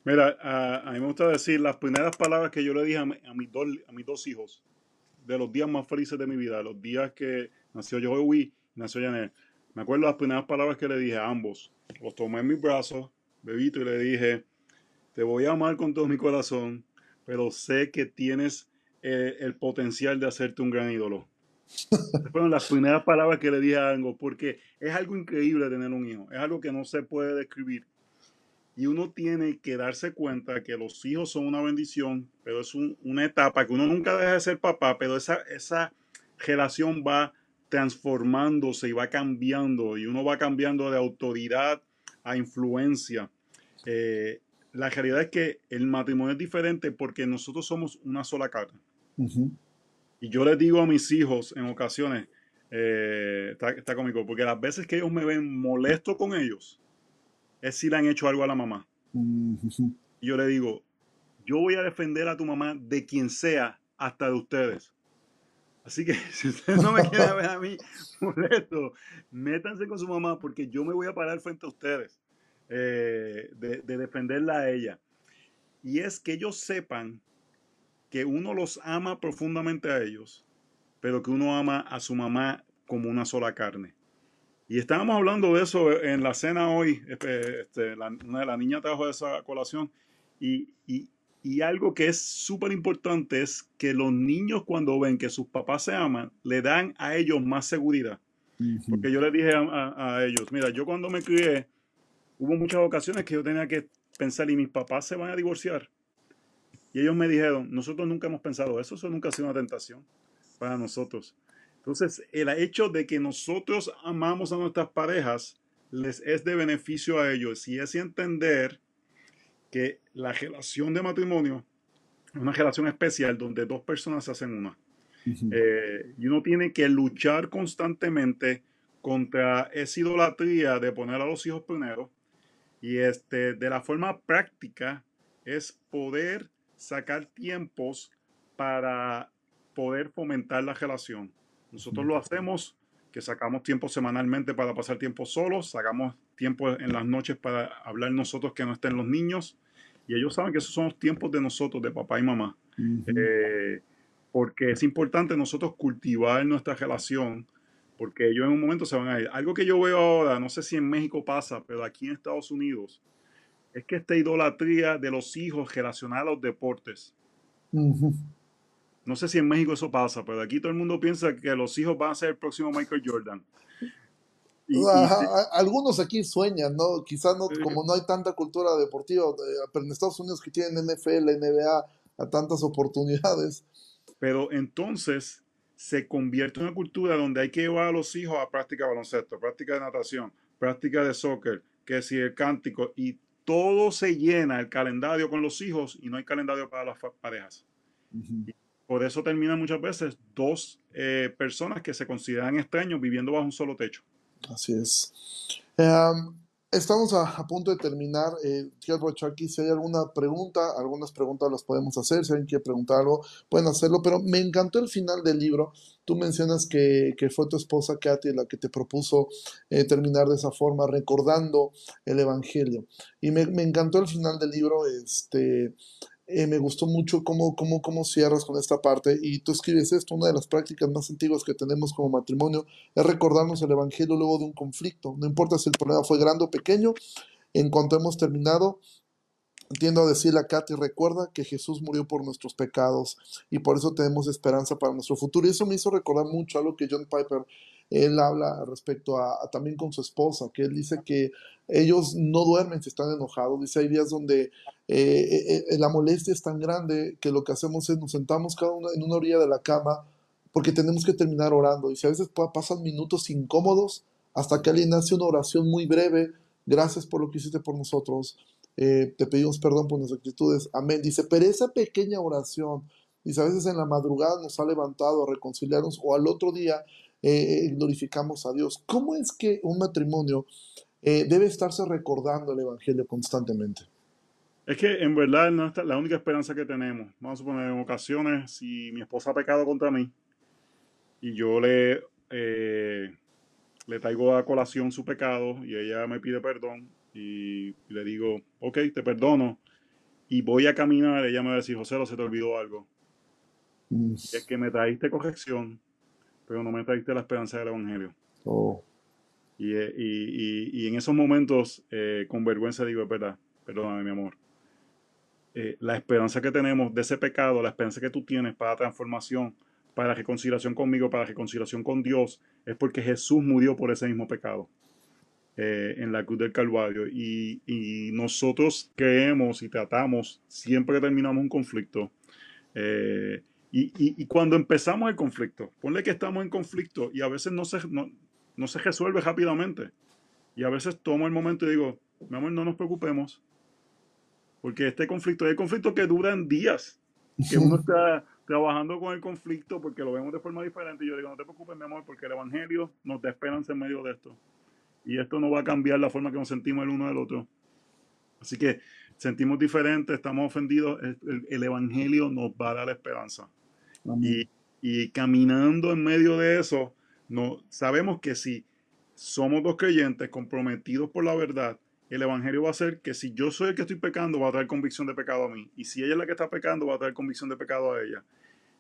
Mira, a, mí me gusta decir las primeras palabras que yo le dije a, mis, dos, a mis dos hijos, de los días más felices de mi vida, los días que nació Joey nació Janet. Me acuerdo las primeras palabras que le dije a ambos. Los tomé en mis brazos, bebito, y le dije, te voy a amar con todo mi corazón, pero sé que tienes eh, el potencial de hacerte un gran ídolo. fueron las primeras palabras que le dije a ambos, porque es algo increíble tener un hijo, es algo que no se puede describir. Y uno tiene que darse cuenta que los hijos son una bendición, pero es una etapa que uno nunca deja de ser papá, pero esa, esa relación va transformándose y va cambiando, y uno va cambiando de autoridad a influencia. Eh, la realidad es que el matrimonio es diferente porque nosotros somos una sola carne. Y yo les digo a mis hijos en ocasiones, eh, está, está cómico, porque las veces que ellos me ven molesto con ellos, es si le han hecho algo a la mamá. Y yo le digo, yo voy a defender a tu mamá de quien sea, hasta de ustedes. Así que si ustedes no me quieren ver a mí molesto, métanse con su mamá porque yo me voy a parar frente a ustedes eh, de, de defenderla a ella. Y es que ellos sepan que uno los ama profundamente a ellos, pero que uno ama a su mamá como una sola carne. Y estábamos hablando de eso en la cena hoy. Este, este la, una de las niñas trajo esa colación. Y, algo que es súper importante es que los niños cuando ven que sus papás se aman, le dan a ellos más seguridad. Porque yo les dije a, ellos, mira, yo cuando me crié, hubo muchas ocasiones que yo tenía que pensar, ¿y mis papás se van a divorciar? Y ellos me dijeron, nosotros nunca hemos pensado eso, eso nunca ha sido una tentación para nosotros. Entonces, el hecho de que nosotros amamos a nuestras parejas les es de beneficio a ellos y es entender que la relación de matrimonio es una relación especial donde dos personas se hacen una. Eh, y uno tiene que luchar constantemente contra esa idolatría de poner a los hijos primero. Y este, de la forma práctica es poder sacar tiempos para poder fomentar la relación. Nosotros lo hacemos, que sacamos tiempo semanalmente para pasar tiempo solos, sacamos tiempo en las noches para hablar nosotros que no estén los niños, y ellos saben que esos son los tiempos de nosotros, de papá y mamá. Eh, porque es importante nosotros cultivar nuestra relación, porque ellos en un momento se van a ir. Algo que yo veo ahora, no sé si en México pasa, pero aquí en Estados Unidos, es que esta idolatría de los hijos relacionada a los deportes. No sé si en México eso pasa, pero aquí todo el mundo piensa que los hijos van a ser el próximo Michael Jordan. algunos aquí sueñan, ¿no? Quizás no, como no hay tanta cultura deportiva, eh, pero en Estados Unidos que tienen NFL, NBA, a tantas oportunidades. Pero entonces se convierte en una cultura donde hay que llevar a los hijos a práctica de baloncesto, práctica de natación, práctica de soccer, que si el cántico, y todo se llena el calendario con los hijos y no hay calendario para las parejas. Por eso terminan muchas veces dos eh, personas que se consideran extraños viviendo bajo un solo techo. Así es. Em, estamos a, punto de terminar. Eh, aquí, si hay alguna pregunta, algunas preguntas las podemos hacer. Si alguien quiere preguntar algo, pueden hacerlo. Pero me encantó el final del libro. Tú mencionas que, que fue tu esposa Katy la que te propuso eh, terminar de esa forma, recordando el Evangelio. Y me, me encantó el final del libro. Este, eh, me gustó mucho cómo, cómo, cómo cierras con esta parte y tú escribes esto, una de las prácticas más antiguas que tenemos como matrimonio es recordarnos el Evangelio luego de un conflicto, no importa si el problema fue grande o pequeño, en cuanto hemos terminado, tiendo a decirle a Katy, recuerda que Jesús murió por nuestros pecados y por eso tenemos esperanza para nuestro futuro. Y eso me hizo recordar mucho algo que John Piper, él habla respecto a, también con su esposa, que él dice que ellos no duermen si están enojados. Dice, hay días donde eh, eh, la molestia es tan grande que lo que hacemos es nos sentamos cada uno en una orilla de la cama porque tenemos que terminar orando. Y si a veces pasan minutos incómodos hasta que alguien hace una oración muy breve, gracias por lo que hiciste por nosotros eh, te pedimos perdón por nuestras actitudes, amén. Dice, pero esa pequeña oración, dice, a veces en la madrugada nos ha levantado a reconciliarnos o al otro día eh, eh, glorificamos a Dios. ¿Cómo es que un matrimonio debe estarse recordando el Evangelio constantemente? Es que en verdad no es la única esperanza que tenemos. Vamos a suponer, en ocasiones, si mi esposa ha pecado contra mí y yo le, le traigo a colación su pecado y ella me pide perdón, y le digo, ok, te perdono, y voy a caminar, ella me va a decir, José, se te olvidó algo. Mm. Es que me traíste corrección, pero no me traíste la esperanza del Evangelio. Oh. Y, y, y, y, en esos momentos, eh, con vergüenza digo, es verdad, perdóname mi amor. Eh, la esperanza que tenemos de ese pecado, la esperanza que tú tienes para transformación, para reconciliación conmigo, para reconciliación con Dios, es porque Jesús murió por ese mismo pecado. Eh, en la cruz del Calvario. Y, nosotros creemos y tratamos, siempre que terminamos un conflicto, eh, y, cuando empezamos el conflicto, ponle que estamos en conflicto y a veces no se, no, se resuelve rápidamente. Y a veces tomo el momento y digo, mi amor, no nos preocupemos, porque este conflicto, hay conflictos que duran días, que uno está trabajando con el conflicto porque lo vemos de forma diferente. Y yo digo, no te preocupes, mi amor, porque el Evangelio nos da esperanza en medio de esto y esto no va a cambiar la forma que nos sentimos el uno del otro. Así que sentimos diferentes, estamos ofendidos, el, Evangelio nos va a dar esperanza. Y, y, caminando en medio de eso, no, sabemos que si somos dos creyentes comprometidos por la verdad, el Evangelio va a hacer que si yo soy el que estoy pecando, va a traer convicción de pecado a mí. Y si ella es la que está pecando, va a traer convicción de pecado a ella.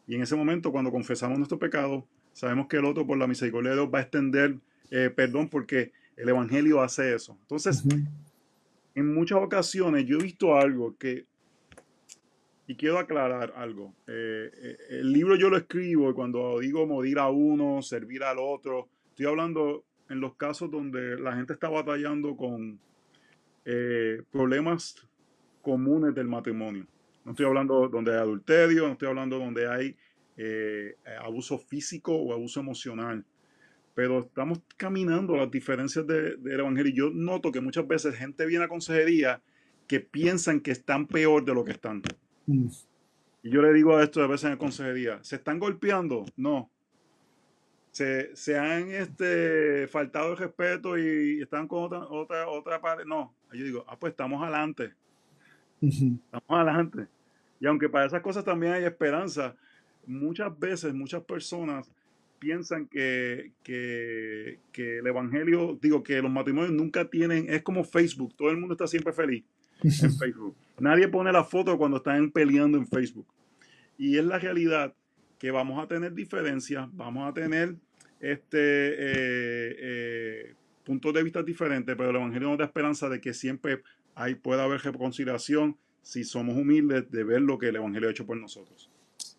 Y en ese momento, cuando confesamos nuestro pecado, sabemos que el otro, por la misericordia de Dios, va a extender eh, perdón porque el Evangelio hace eso. Entonces, en muchas ocasiones yo he visto algo que, y quiero aclarar algo, eh, eh, el libro yo lo escribo y cuando digo morir a uno, servir al otro, estoy hablando en los casos donde la gente está batallando con eh, problemas comunes del matrimonio. No estoy hablando donde hay adulterio, no estoy hablando donde hay abuso físico o abuso emocional pero estamos caminando las diferencias del Evangelio. Y yo noto que muchas veces gente viene a consejería que piensan que están peor de lo que están. Mm. Y yo le digo a esto a veces en consejería, ¿se están golpeando? No. ¿Se, se han este, faltado el respeto y están con otra, otra, otra parte? No. Yo digo, ah, pues estamos adelante. Estamos adelante. Y aunque para esas cosas también hay esperanza, muchas veces, muchas personas piensan que, que, el Evangelio, digo, que los matrimonios nunca tienen, es como Facebook, todo el mundo está siempre feliz en Facebook. Nadie pone la foto cuando están peleando en Facebook. Y es la realidad que vamos a tener diferencias, vamos a tener este eh, eh, puntos de vista diferentes, pero el Evangelio nos da esperanza de que siempre hay, pueda haber reconciliación si somos humildes de ver lo que el Evangelio ha hecho por nosotros.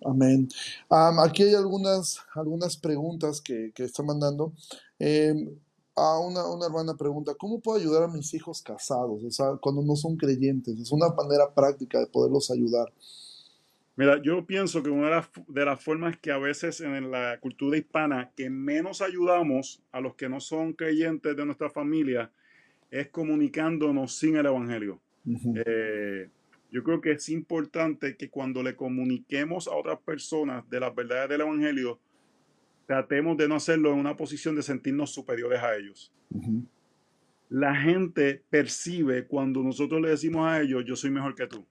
Amén. aquí hay algunas, algunas preguntas que, que están mandando. Em, a una, una, hermana pregunta, ¿cómo puedo ayudar a mis hijos casados? O sea, cuando no son creyentes. Es una manera práctica de poderlos ayudar. Mira, yo pienso que una de las, de las formas que a veces en la cultura hispana que menos ayudamos a los que no son creyentes de nuestra familia es comunicándonos sin el Evangelio. Yo creo que es importante que cuando le comuniquemos a otras personas de las verdades del Evangelio, tratemos de no hacerlo en una posición de sentirnos superiores a ellos. La gente percibe cuando nosotros le decimos a ellos, yo soy mejor que tú.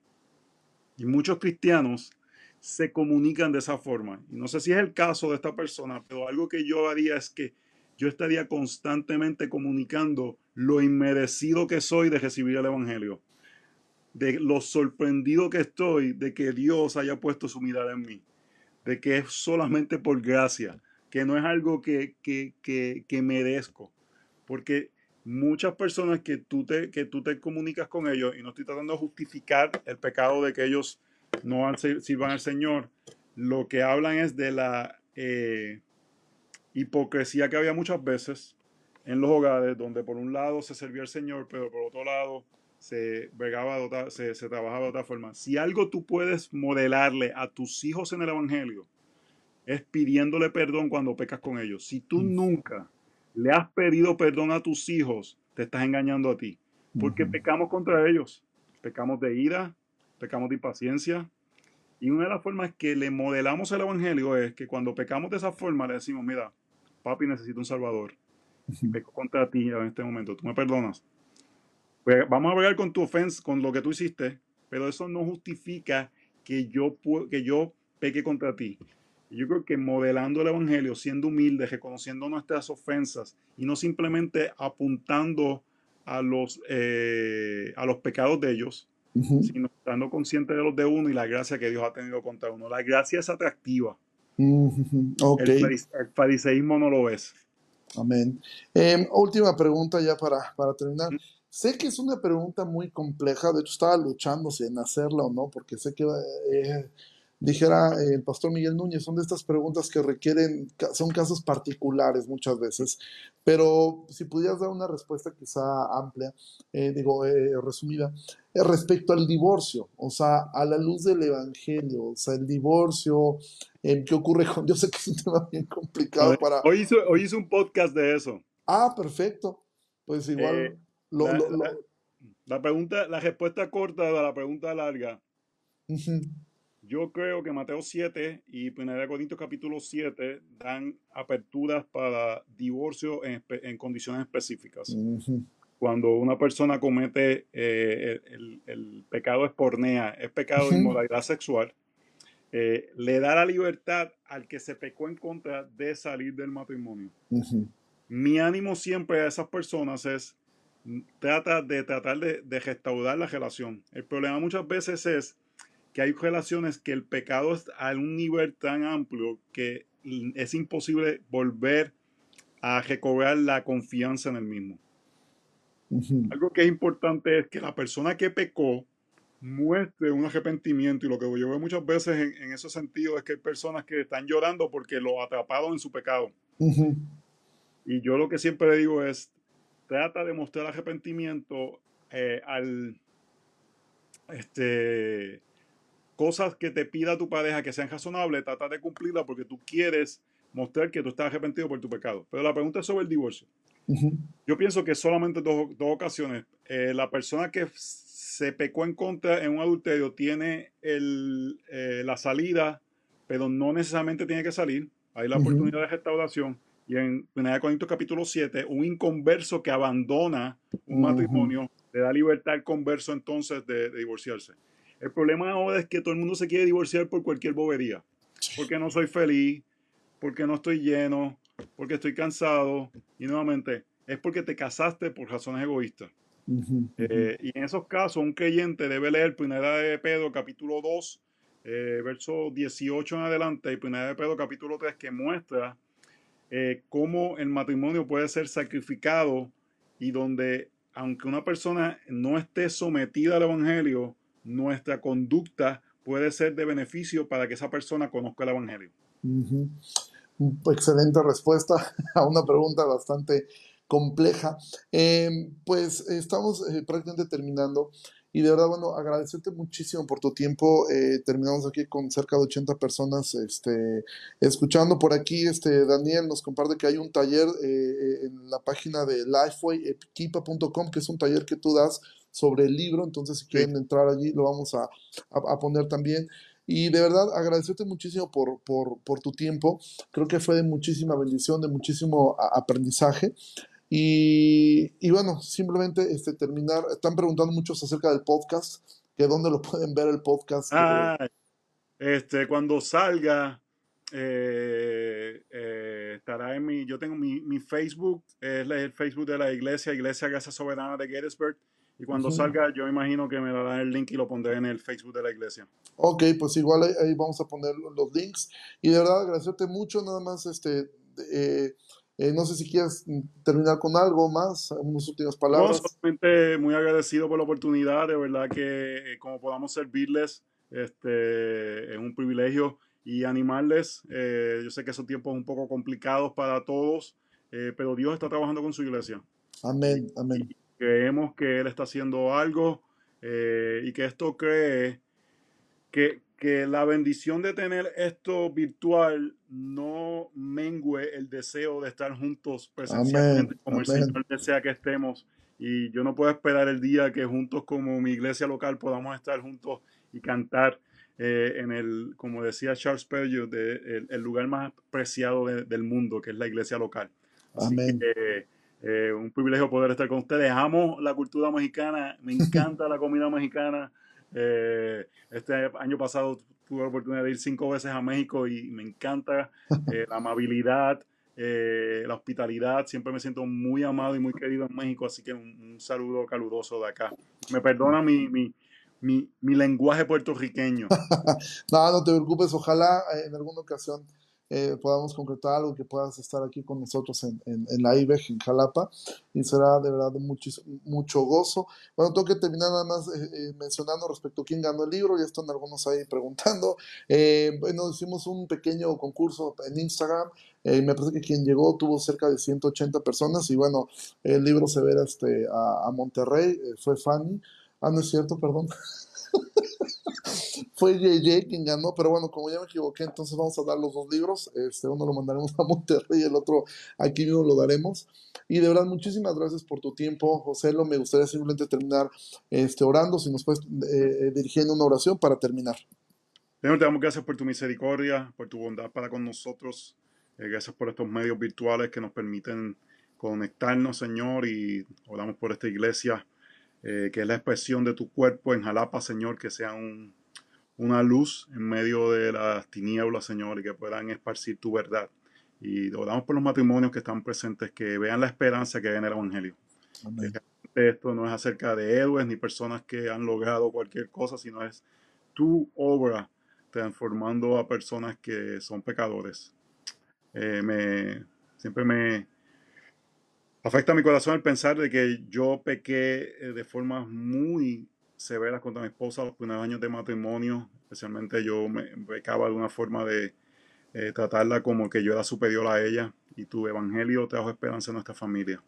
Y muchos cristianos se comunican de esa forma. Y no sé si es el caso de esta persona, pero algo que yo haría es que yo estaría constantemente comunicando lo inmerecido que soy de recibir el Evangelio de lo sorprendido que estoy de que Dios haya puesto su mirada en mí, de que es solamente por gracia, que no es algo que, que, que, merezco, porque muchas personas que tú, te, que tú te comunicas con ellos, y no estoy tratando de justificar el pecado de que ellos no sirvan al Señor, lo que hablan es de la eh, hipocresía que había muchas veces en los hogares, donde por un lado se servía al Señor, pero por otro lado se, se, se trabajaba de otra forma. Si algo tú puedes modelarle a tus hijos en el Evangelio, es pidiéndole perdón cuando pecas con ellos. Si tú mm. nunca le has pedido perdón a tus hijos, te estás engañando a ti. Porque pecamos contra ellos. Pecamos de ira, pecamos de impaciencia. Y una de las formas que le modelamos el Evangelio es que cuando pecamos de esa forma le decimos, mira, papi, necesito un Salvador. Peco contra ti en este momento. Tú me perdonas. Pues vamos a hablar con tu ofensa, con lo que tú hiciste, pero eso no justifica que yo, que yo peque contra ti. Yo creo que modelando el Evangelio, siendo humilde, reconociendo nuestras ofensas y no simplemente apuntando a los, eh, a los pecados de ellos, sino estando consciente de los de uno y la gracia que Dios ha tenido contra uno. La gracia es atractiva. el, fariseísmo no lo es. Amén. Em, última pregunta ya para, para terminar. Sé que es una pregunta muy compleja, de hecho estaba luchando si en hacerla o no, porque sé que eh, dijera eh, el pastor Miguel Núñez, son de estas preguntas que requieren, son casos particulares muchas veces, pero si pudieras dar una respuesta quizá amplia, eh, digo, eh, resumida, respecto al divorcio, o sea, a la luz del Evangelio, o sea, el divorcio, ¿qué ocurre con, yo sé que es un tema bien complicado para... Hoy hizo, hoy hizo un podcast de eso. Ah, perfecto, pues igual... la, pregunta, la respuesta corta de la pregunta larga. Yo creo que Mateo 7 y 1 Corintios capítulo 7 dan aperturas para divorcio en, en condiciones específicas. Cuando una persona comete eh, el, el, pecado espornea, es pecado de inmoralidad sexual, eh, le da la libertad al que se pecó en contra de salir del matrimonio. Mi ánimo siempre a esas personas es trata de tratar de, de restaurar la relación. El problema muchas veces es que hay relaciones que el pecado es a un nivel tan amplio que es imposible volver a recobrar la confianza en el mismo. Algo que es importante es que la persona que pecó muestre un arrepentimiento y lo que yo veo muchas veces en, ese sentido es que hay personas que están llorando porque lo atraparon en su pecado. Y yo lo que siempre le digo es, trata de mostrar arrepentimiento eh, al, este, cosas que te pida tu pareja que sean razonables, trata de cumplirlas porque tú quieres mostrar que tú estás arrepentido por tu pecado. Pero la pregunta es sobre el divorcio. Yo pienso que solamente dos, dos ocasiones. Eh, la persona que se pecó en contra en un adulterio tiene el, eh, la salida, pero no necesariamente tiene que salir. Hay la oportunidad de restauración. Y en 1 Corintios capítulo 7, un inconverso que abandona un matrimonio le da libertad al converso entonces de divorciarse. El problema ahora es que todo el mundo se quiere divorciar por cualquier bobería. Porque no soy feliz, porque no estoy lleno, porque estoy cansado. Y nuevamente, es porque te casaste por razones egoístas. Eh, y en esos casos, un creyente debe leer Primera de Pedro, capítulo 2, eh, verso 18 en adelante, y Primera de Pedro, capítulo 3, que muestra eh, cómo el matrimonio puede ser sacrificado y donde, aunque una persona no esté sometida al Evangelio, nuestra conducta puede ser de beneficio para que esa persona conozca el Evangelio. Excelente respuesta a una pregunta bastante compleja. Em, pues estamos eh, prácticamente terminando. Y de verdad, bueno, agradecerte muchísimo por tu tiempo. Eh, terminamos aquí con cerca de 80 personas este, escuchando. Por aquí, este, Daniel nos comparte que hay un taller eh, en la página de lifewayequipa.com, que es un taller que tú das sobre el libro, entonces si quieren entrar allí lo vamos a, poner también. Y de verdad, agradecerte muchísimo por, por, tu tiempo. Creo que fue de muchísima bendición, de muchísimo aprendizaje. Y, bueno, simplemente este, terminar. Están preguntando muchos acerca del podcast, que dónde lo pueden ver el podcast. Ah, este, cuando salga, eh, eh, estará en mi, yo tengo mi, mi Facebook, es el Facebook de la iglesia, Iglesia Gracia Soberana de Gettysburg. Y cuando salga, yo imagino que me darán el link y lo pondré en el Facebook de la iglesia. Ok, pues igual ahí, vamos a poner los links. Y de verdad, agradecerte mucho, nada más, este, eh, Eh, no sé si quieres terminar con algo más, unas últimas palabras. No, solamente muy agradecido por la oportunidad, de verdad que como podamos servirles, este, es un privilegio y animarles. yo sé que son tiempos un poco complicados para todos, pero Dios está trabajando con su iglesia. Amén, amén. Creemos que Él está haciendo algo y que esto cree que, que la bendición de tener esto virtual no mengue el deseo de estar juntos presencialmente como el Señor desea que estemos. Y yo no puedo esperar el día que juntos como mi iglesia local podamos estar juntos y cantar eh, en el, como decía Charles Spurgeon, de, el, lugar más preciado del mundo, que es la iglesia local. Amén. Eh, un privilegio poder estar con ustedes. Amo la cultura mexicana, me encanta la comida mexicana. Eh, este año pasado tuve la oportunidad de ir cinco veces a México y me encanta eh, la amabilidad, eh, la hospitalidad. Siempre me siento muy amado y muy querido en México, así que un, saludo caluroso de acá. Me perdona mi, mi, mi, mi lenguaje puertorriqueño. no, no te preocupes, ojalá en alguna ocasión eh, podamos concretar algo, que puedas estar aquí con nosotros en, en, la IBEG en Jalapa y será de verdad de mucho, mucho gozo. Bueno, tengo que terminar nada más eh, eh, mencionando respecto a quién ganó el libro, ya están algunos ahí preguntando. bueno, hicimos un pequeño concurso en Instagram. me parece que quien llegó tuvo cerca de 180 personas y bueno, el libro se verá este, a, a Monterrey, fue Fanny. Ah, no es cierto, perdón. Fue JJ quien ganó, pero bueno, como ya me equivoqué, entonces vamos a dar los dos libros. Este, uno lo mandaremos a Monterrey el otro aquí mismo lo daremos. Y de verdad, muchísimas gracias por tu tiempo, José. Lo me gustaría simplemente terminar este, orando, si nos puedes eh, dirigiendo una oración para terminar. Señor, te damos gracias por tu misericordia, por tu bondad para con nosotros. Eh, gracias por estos medios virtuales que nos permiten conectarnos, Señor, y oramos por esta iglesia eh, que es la expresión de tu cuerpo en Jalapa, Señor, que sea una luz en medio de las tinieblas, Señor, y que puedan esparcir tu verdad. Y oramos por los matrimonios que están presentes, que vean la esperanza que hay en el Evangelio. esto no es acerca de héroes ni personas que han logrado cualquier cosa, sino es tu obra transformando a personas que son pecadores. Eh, me, siempre me, Afecta mi corazón el pensar de que yo pequé eh, de formas muy severas contra mi esposa los primeros años de matrimonio. Especialmente yo me pecaba de una forma de eh, tratarla como que yo era superior a ella. Y tu evangelio trajo esperanza a nuestra familia.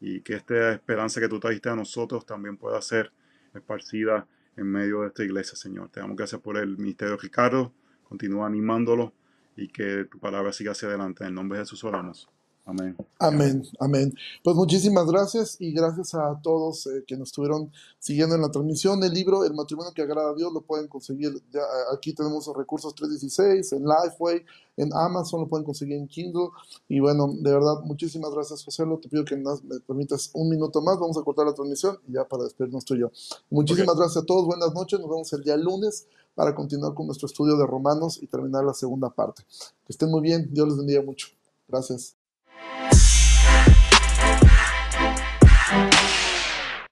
Y que esta esperanza que tú trajiste a nosotros también pueda ser esparcida en medio de esta iglesia, Señor. Te damos gracias por el ministerio de Ricardo. Continúa animándolo y que tu palabra siga hacia adelante. En el nombre de Jesús oramos. Amén. Amén, amén. Pues muchísimas gracias y gracias a todos eh, que nos estuvieron siguiendo en la transmisión. El libro El matrimonio que agrada a Dios lo pueden conseguir. Ya, aquí tenemos los recursos 316, en Lifeway, en Amazon, lo pueden conseguir en Kindle. Y bueno, de verdad, muchísimas gracias, José. Te pido que me permitas un minuto más. Vamos a cortar la transmisión y ya para despedirnos tú y yo. Muchísimas gracias a todos. Buenas noches. Nos vemos el día lunes para continuar con nuestro estudio de Romanos y terminar la segunda parte. Que estén muy bien. Dios les bendiga mucho. Gracias. Yeah.